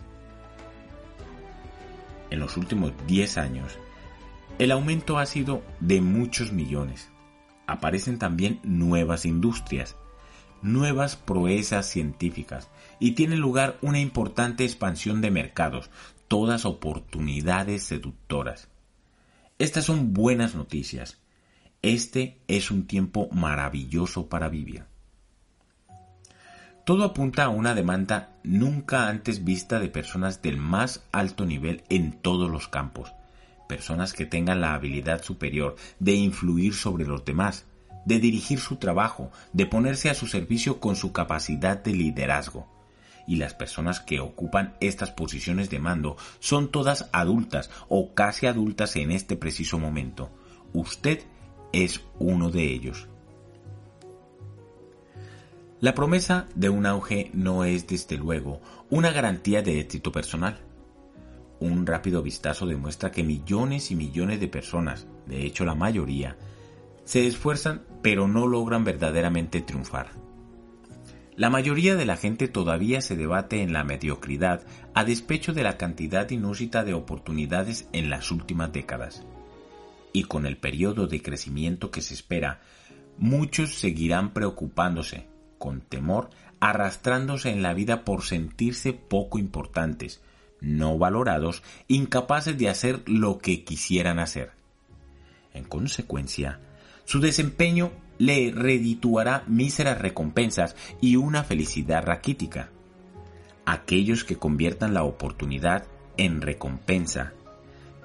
En los últimos 10 años, el aumento ha sido de muchos millones. Aparecen también nuevas industrias, nuevas proezas científicas y tiene lugar una importante expansión de mercados, todas oportunidades seductoras. Estas son buenas noticias. Este es un tiempo maravilloso para vivir. Todo apunta a una demanda nunca antes vista de personas del más alto nivel en todos los campos, personas que tengan la habilidad superior de influir sobre los demás, de dirigir su trabajo, de ponerse a su servicio con su capacidad de liderazgo y las personas que ocupan estas posiciones de mando son todas adultas o casi adultas en este preciso momento. Usted es uno de ellos. La promesa de un auge no es, desde luego, una garantía de éxito personal. Un rápido vistazo demuestra que millones y millones de personas, de hecho la mayoría, se esfuerzan pero no logran verdaderamente triunfar. La mayoría de la gente todavía se debate en la mediocridad a despecho de la cantidad inúsita de oportunidades en las últimas décadas. Y con el periodo de crecimiento que se espera, muchos seguirán preocupándose, con temor, arrastrándose en la vida por sentirse poco importantes, no valorados, incapaces de hacer lo que quisieran hacer. En consecuencia, su desempeño le redituará míseras recompensas y una felicidad raquítica. Aquellos que conviertan la oportunidad en recompensa.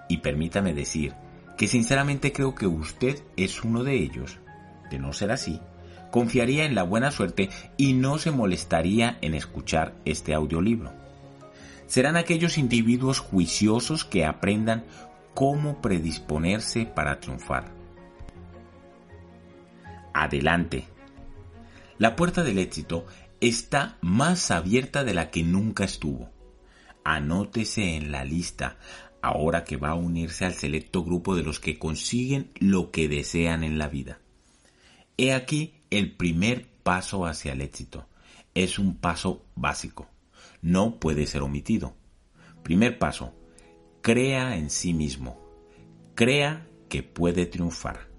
Y permítame decir que sinceramente creo que usted es uno de ellos. De no ser así, confiaría en la buena suerte y no se molestaría en escuchar este audiolibro. Serán aquellos individuos juiciosos que aprendan cómo predisponerse para triunfar adelante. La puerta del éxito está más abierta de la que nunca estuvo. Anótese en la lista ahora que va a unirse al selecto grupo de los que consiguen lo que desean en la vida. He aquí el primer paso hacia el éxito. Es un paso básico. No puede ser omitido. Primer paso. Crea en sí mismo. Crea que puede triunfar.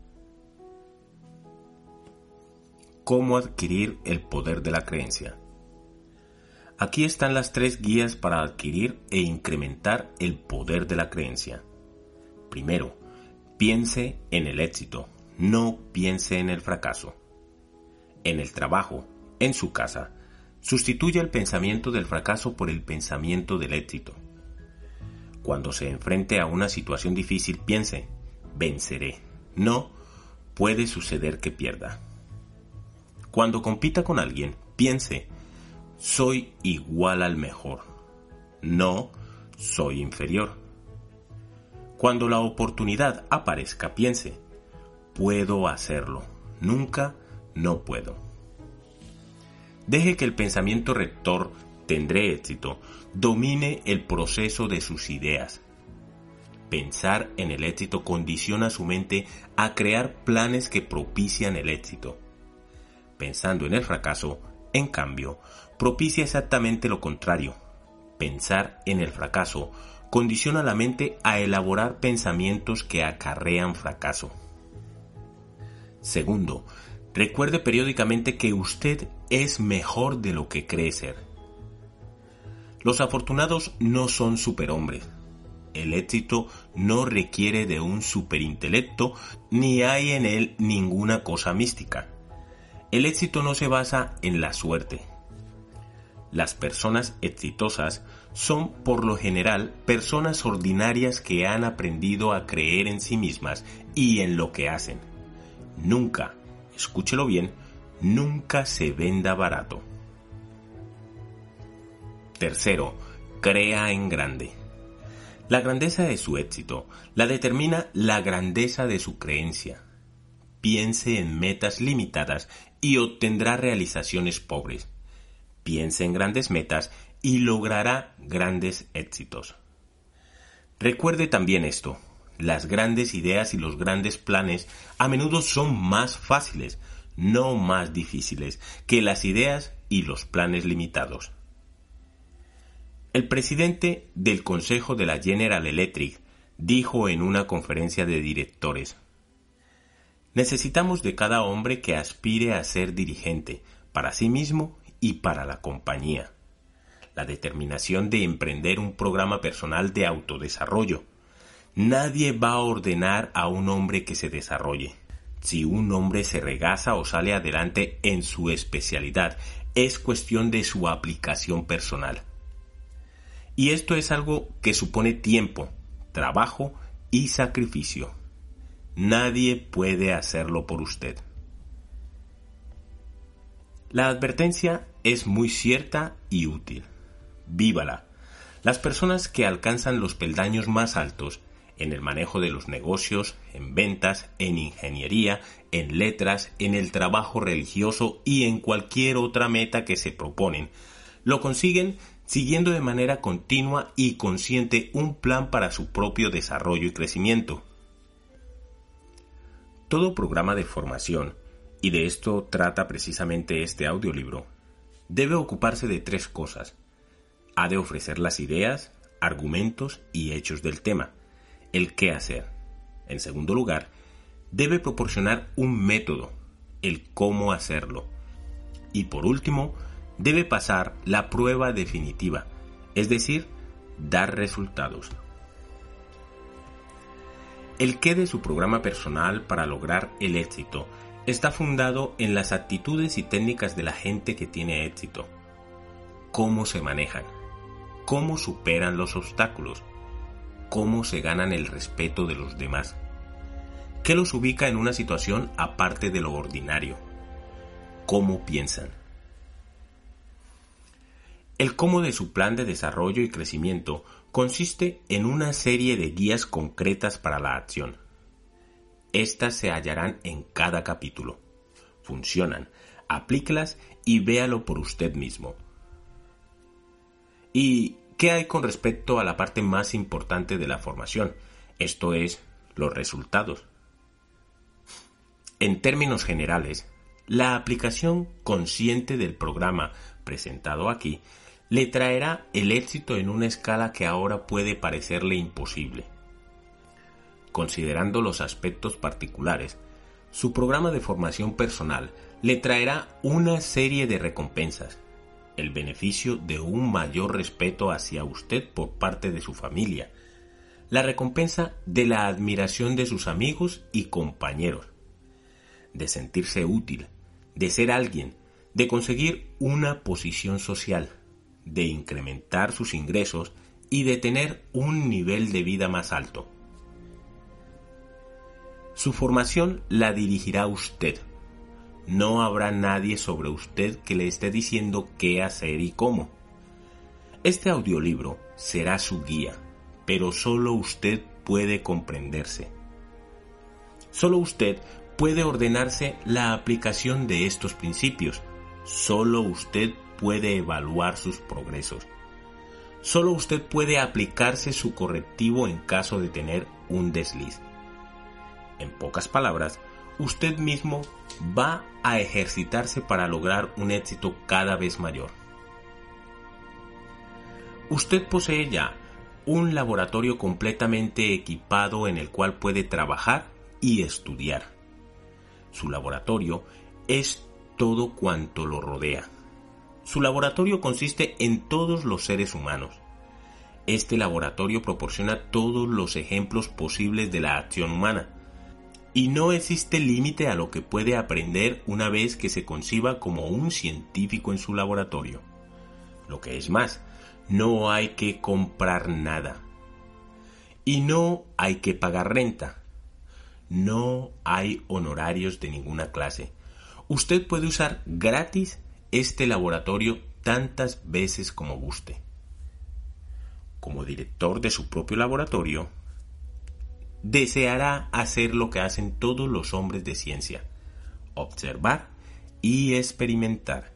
Cómo adquirir el poder de la creencia. Aquí están las tres guías para adquirir e incrementar el poder de la creencia. Primero, piense en el éxito, no piense en el fracaso. En el trabajo, en su casa, sustituya el pensamiento del fracaso por el pensamiento del éxito. Cuando se enfrente a una situación difícil, piense, venceré. No puede suceder que pierda. Cuando compita con alguien, piense, soy igual al mejor, no soy inferior. Cuando la oportunidad aparezca, piense, puedo hacerlo, nunca no puedo. Deje que el pensamiento rector, tendré éxito, domine el proceso de sus ideas. Pensar en el éxito condiciona su mente a crear planes que propician el éxito pensando en el fracaso, en cambio, propicia exactamente lo contrario. Pensar en el fracaso condiciona la mente a elaborar pensamientos que acarrean fracaso. Segundo, recuerde periódicamente que usted es mejor de lo que cree ser. Los afortunados no son superhombres. El éxito no requiere de un superintelecto ni hay en él ninguna cosa mística. El éxito no se basa en la suerte. Las personas exitosas son por lo general personas ordinarias que han aprendido a creer en sí mismas y en lo que hacen. Nunca, escúchelo bien, nunca se venda barato. Tercero, crea en grande. La grandeza de su éxito la determina la grandeza de su creencia. Piense en metas limitadas y obtendrá realizaciones pobres. Piense en grandes metas y logrará grandes éxitos. Recuerde también esto, las grandes ideas y los grandes planes a menudo son más fáciles, no más difíciles, que las ideas y los planes limitados. El presidente del Consejo de la General Electric dijo en una conferencia de directores, Necesitamos de cada hombre que aspire a ser dirigente, para sí mismo y para la compañía. La determinación de emprender un programa personal de autodesarrollo. Nadie va a ordenar a un hombre que se desarrolle. Si un hombre se regaza o sale adelante en su especialidad, es cuestión de su aplicación personal. Y esto es algo que supone tiempo, trabajo y sacrificio. Nadie puede hacerlo por usted. La advertencia es muy cierta y útil. Vívala. Las personas que alcanzan los peldaños más altos en el manejo de los negocios, en ventas, en ingeniería, en letras, en el trabajo religioso y en cualquier otra meta que se proponen, lo consiguen siguiendo de manera continua y consciente un plan para su propio desarrollo y crecimiento. Todo programa de formación, y de esto trata precisamente este audiolibro, debe ocuparse de tres cosas. Ha de ofrecer las ideas, argumentos y hechos del tema, el qué hacer. En segundo lugar, debe proporcionar un método, el cómo hacerlo. Y por último, debe pasar la prueba definitiva, es decir, dar resultados. El qué de su programa personal para lograr el éxito está fundado en las actitudes y técnicas de la gente que tiene éxito. Cómo se manejan, cómo superan los obstáculos, cómo se ganan el respeto de los demás, qué los ubica en una situación aparte de lo ordinario, cómo piensan. El cómo de su plan de desarrollo y crecimiento consiste en una serie de guías concretas para la acción. Estas se hallarán en cada capítulo. Funcionan, aplíquelas y véalo por usted mismo. ¿Y qué hay con respecto a la parte más importante de la formación? Esto es, los resultados. En términos generales, la aplicación consciente del programa presentado aquí le traerá el éxito en una escala que ahora puede parecerle imposible. Considerando los aspectos particulares, su programa de formación personal le traerá una serie de recompensas, el beneficio de un mayor respeto hacia usted por parte de su familia, la recompensa de la admiración de sus amigos y compañeros, de sentirse útil, de ser alguien, de conseguir una posición social, de incrementar sus ingresos y de tener un nivel de vida más alto. Su formación la dirigirá usted. No habrá nadie sobre usted que le esté diciendo qué hacer y cómo. Este audiolibro será su guía, pero solo usted puede comprenderse. Solo usted puede ordenarse la aplicación de estos principios. Solo usted puede evaluar sus progresos. Solo usted puede aplicarse su correctivo en caso de tener un desliz. En pocas palabras, usted mismo va a ejercitarse para lograr un éxito cada vez mayor. Usted posee ya un laboratorio completamente equipado en el cual puede trabajar y estudiar. Su laboratorio es todo cuanto lo rodea. Su laboratorio consiste en todos los seres humanos. Este laboratorio proporciona todos los ejemplos posibles de la acción humana. Y no existe límite a lo que puede aprender una vez que se conciba como un científico en su laboratorio. Lo que es más, no hay que comprar nada. Y no hay que pagar renta. No hay honorarios de ninguna clase. Usted puede usar gratis este laboratorio tantas veces como guste. Como director de su propio laboratorio, deseará hacer lo que hacen todos los hombres de ciencia, observar y experimentar.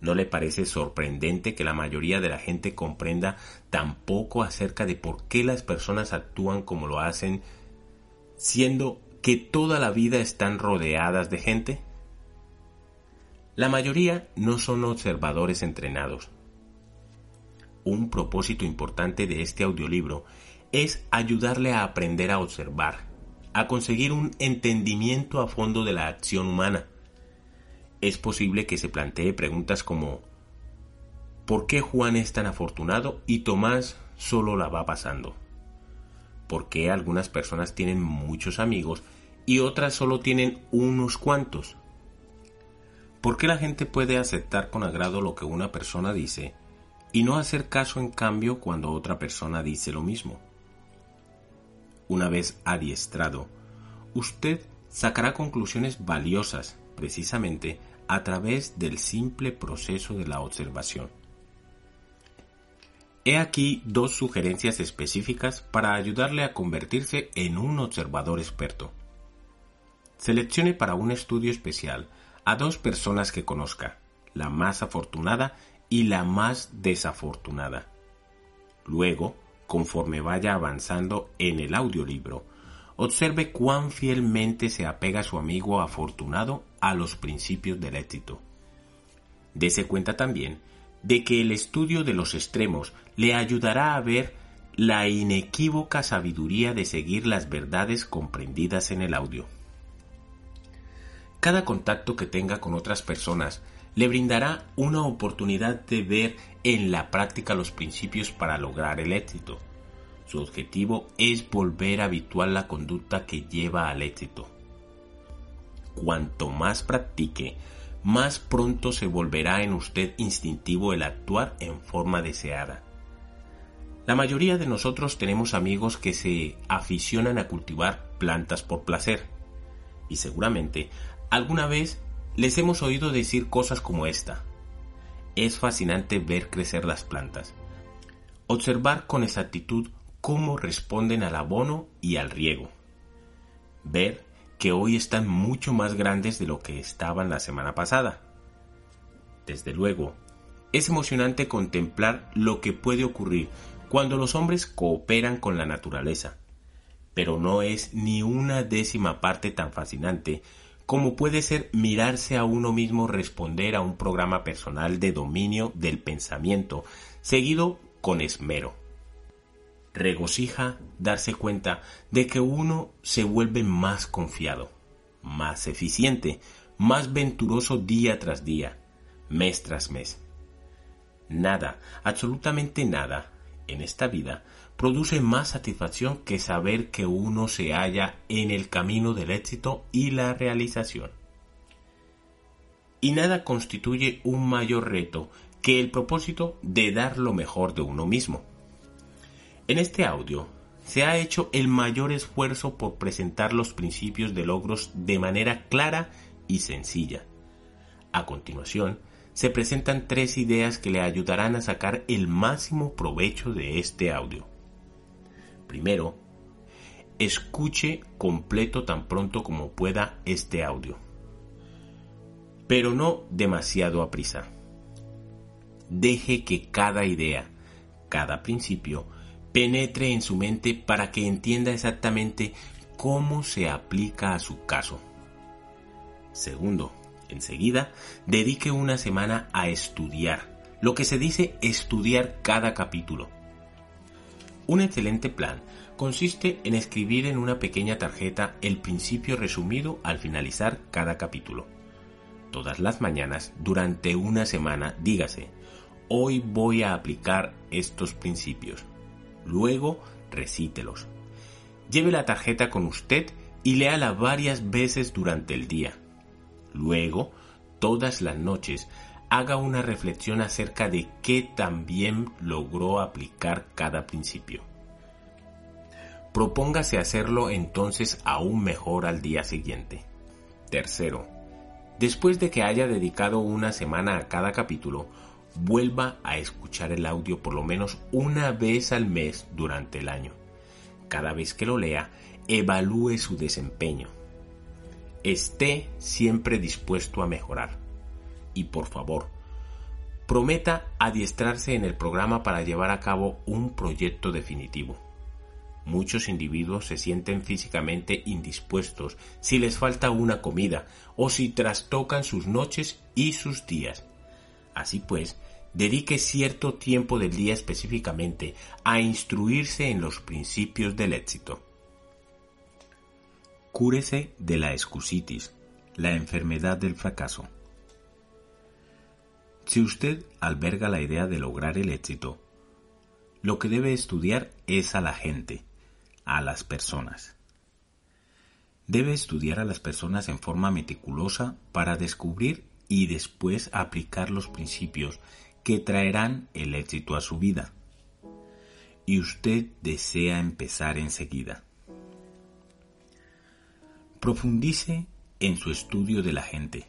¿No le parece sorprendente que la mayoría de la gente comprenda tan poco acerca de por qué las personas actúan como lo hacen, siendo que toda la vida están rodeadas de gente? La mayoría no son observadores entrenados. Un propósito importante de este audiolibro es ayudarle a aprender a observar, a conseguir un entendimiento a fondo de la acción humana, es posible que se plantee preguntas como ¿por qué Juan es tan afortunado y Tomás solo la va pasando? ¿Por qué algunas personas tienen muchos amigos y otras solo tienen unos cuantos? ¿Por qué la gente puede aceptar con agrado lo que una persona dice y no hacer caso en cambio cuando otra persona dice lo mismo? Una vez adiestrado, usted sacará conclusiones valiosas precisamente a través del simple proceso de la observación. He aquí dos sugerencias específicas para ayudarle a convertirse en un observador experto. Seleccione para un estudio especial a dos personas que conozca, la más afortunada y la más desafortunada. Luego, conforme vaya avanzando en el audiolibro, observe cuán fielmente se apega su amigo afortunado a los principios del éxito. Dese cuenta también de que el estudio de los extremos le ayudará a ver la inequívoca sabiduría de seguir las verdades comprendidas en el audio. Cada contacto que tenga con otras personas le brindará una oportunidad de ver en la práctica los principios para lograr el éxito. Su objetivo es volver habitual la conducta que lleva al éxito. Cuanto más practique, más pronto se volverá en usted instintivo el actuar en forma deseada. La mayoría de nosotros tenemos amigos que se aficionan a cultivar plantas por placer. Y seguramente alguna vez les hemos oído decir cosas como esta. Es fascinante ver crecer las plantas. Observar con exactitud cómo responden al abono y al riego. Ver que hoy están mucho más grandes de lo que estaban la semana pasada. Desde luego, es emocionante contemplar lo que puede ocurrir cuando los hombres cooperan con la naturaleza, pero no es ni una décima parte tan fascinante como puede ser mirarse a uno mismo responder a un programa personal de dominio del pensamiento, seguido con esmero regocija darse cuenta de que uno se vuelve más confiado, más eficiente, más venturoso día tras día, mes tras mes. Nada, absolutamente nada, en esta vida produce más satisfacción que saber que uno se halla en el camino del éxito y la realización. Y nada constituye un mayor reto que el propósito de dar lo mejor de uno mismo. En este audio se ha hecho el mayor esfuerzo por presentar los principios de logros de manera clara y sencilla. A continuación, se presentan tres ideas que le ayudarán a sacar el máximo provecho de este audio. Primero, escuche completo tan pronto como pueda este audio, pero no demasiado a prisa. Deje que cada idea, cada principio, penetre en su mente para que entienda exactamente cómo se aplica a su caso. Segundo, enseguida, dedique una semana a estudiar, lo que se dice estudiar cada capítulo. Un excelente plan consiste en escribir en una pequeña tarjeta el principio resumido al finalizar cada capítulo. Todas las mañanas, durante una semana, dígase, hoy voy a aplicar estos principios. Luego, recítelos. Lleve la tarjeta con usted y léala varias veces durante el día. Luego, todas las noches, haga una reflexión acerca de qué también logró aplicar cada principio propóngase hacerlo entonces aún mejor al día siguiente. Tercero, después de que haya dedicado una semana a cada capítulo, vuelva a escuchar el audio por lo menos una vez al mes durante el año. Cada vez que lo lea, evalúe su desempeño. Esté siempre dispuesto a mejorar. Y por favor, prometa adiestrarse en el programa para llevar a cabo un proyecto definitivo. Muchos individuos se sienten físicamente indispuestos si les falta una comida o si trastocan sus noches y sus días. Así pues, dedique cierto tiempo del día específicamente a instruirse en los principios del éxito. Cúrese de la excusitis, la enfermedad del fracaso. Si usted alberga la idea de lograr el éxito, lo que debe estudiar es a la gente, a las personas. Debe estudiar a las personas en forma meticulosa para descubrir y después aplicar los principios que traerán el éxito a su vida. Y usted desea empezar enseguida. Profundice en su estudio de la gente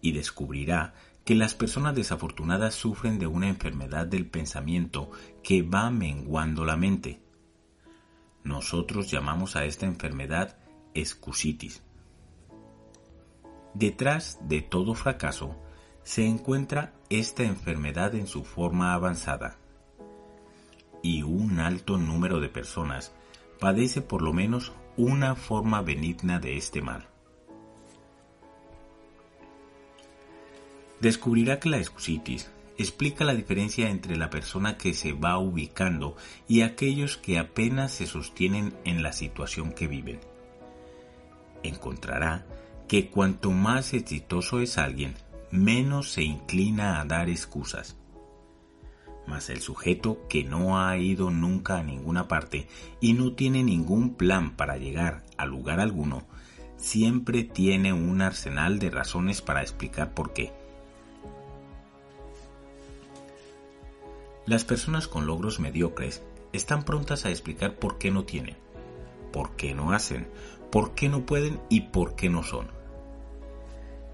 y descubrirá que las personas desafortunadas sufren de una enfermedad del pensamiento que va menguando la mente nosotros llamamos a esta enfermedad excusitis. Detrás de todo fracaso se encuentra esta enfermedad en su forma avanzada y un alto número de personas padece por lo menos una forma benigna de este mal. Descubrirá que la excusitis explica la diferencia entre la persona que se va ubicando y aquellos que apenas se sostienen en la situación que viven. Encontrará que cuanto más exitoso es alguien, menos se inclina a dar excusas. Mas el sujeto que no ha ido nunca a ninguna parte y no tiene ningún plan para llegar a lugar alguno, siempre tiene un arsenal de razones para explicar por qué Las personas con logros mediocres están prontas a explicar por qué no tienen, por qué no hacen, por qué no pueden y por qué no son.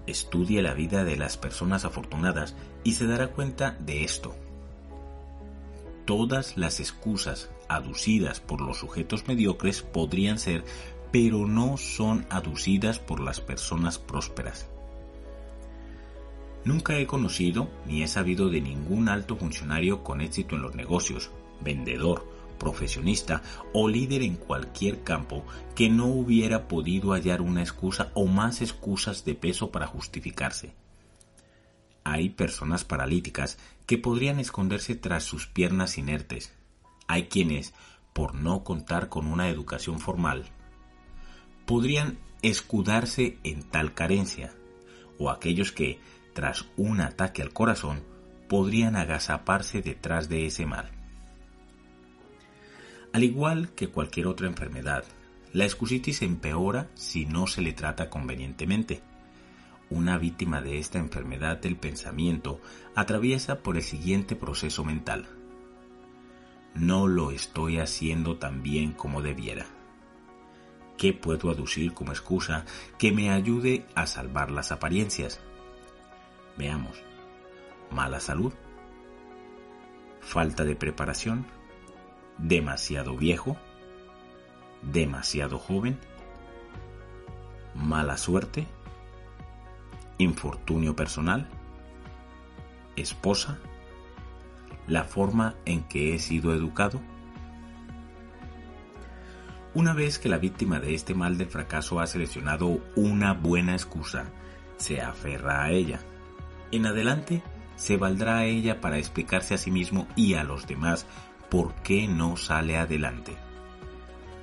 Estudie la vida de las personas afortunadas y se dará cuenta de esto. Todas las excusas aducidas por los sujetos mediocres podrían ser, pero no son aducidas por las personas prósperas. Nunca he conocido ni he sabido de ningún alto funcionario con éxito en los negocios, vendedor, profesionista o líder en cualquier campo que no hubiera podido hallar una excusa o más excusas de peso para justificarse. Hay personas paralíticas que podrían esconderse tras sus piernas inertes. Hay quienes, por no contar con una educación formal, podrían escudarse en tal carencia, o aquellos que, tras un ataque al corazón, podrían agazaparse detrás de ese mal. Al igual que cualquier otra enfermedad, la excusitis empeora si no se le trata convenientemente. Una víctima de esta enfermedad del pensamiento atraviesa por el siguiente proceso mental. No lo estoy haciendo tan bien como debiera. ¿Qué puedo aducir como excusa que me ayude a salvar las apariencias? Veamos. Mala salud. Falta de preparación. Demasiado viejo. Demasiado joven. Mala suerte. Infortunio personal. Esposa. La forma en que he sido educado. Una vez que la víctima de este mal del fracaso ha seleccionado una buena excusa, se aferra a ella en adelante se valdrá a ella para explicarse a sí mismo y a los demás por qué no sale adelante.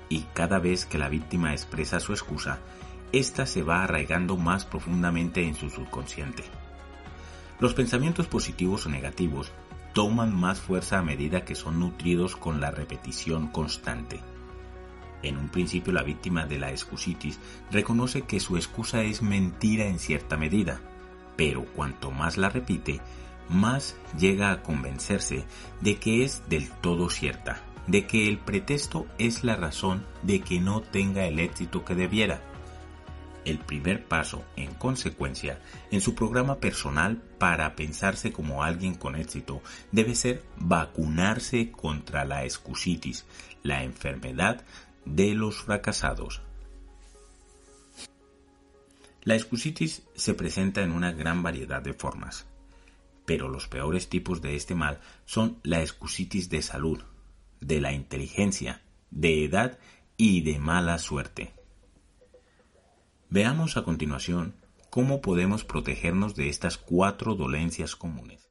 y cada vez que la víctima expresa su excusa, ésta se va arraigando más profundamente en su subconsciente. Los pensamientos positivos o negativos toman más fuerza a medida que son nutridos con la repetición constante. En un principio la víctima de la excusitis reconoce que su excusa es mentira en cierta medida, pero cuanto más la repite, más llega a convencerse de que es del todo cierta, de que el pretexto es la razón de que no tenga el éxito que debiera. El primer paso, en consecuencia, en su programa personal para pensarse como alguien con éxito debe ser vacunarse contra la excusitis, la enfermedad de los fracasados. La excusitis se presenta en una gran variedad de formas, pero los peores tipos de este mal son la excusitis de salud, de la inteligencia, de edad y de mala suerte. Veamos a continuación cómo podemos protegernos de estas cuatro dolencias comunes.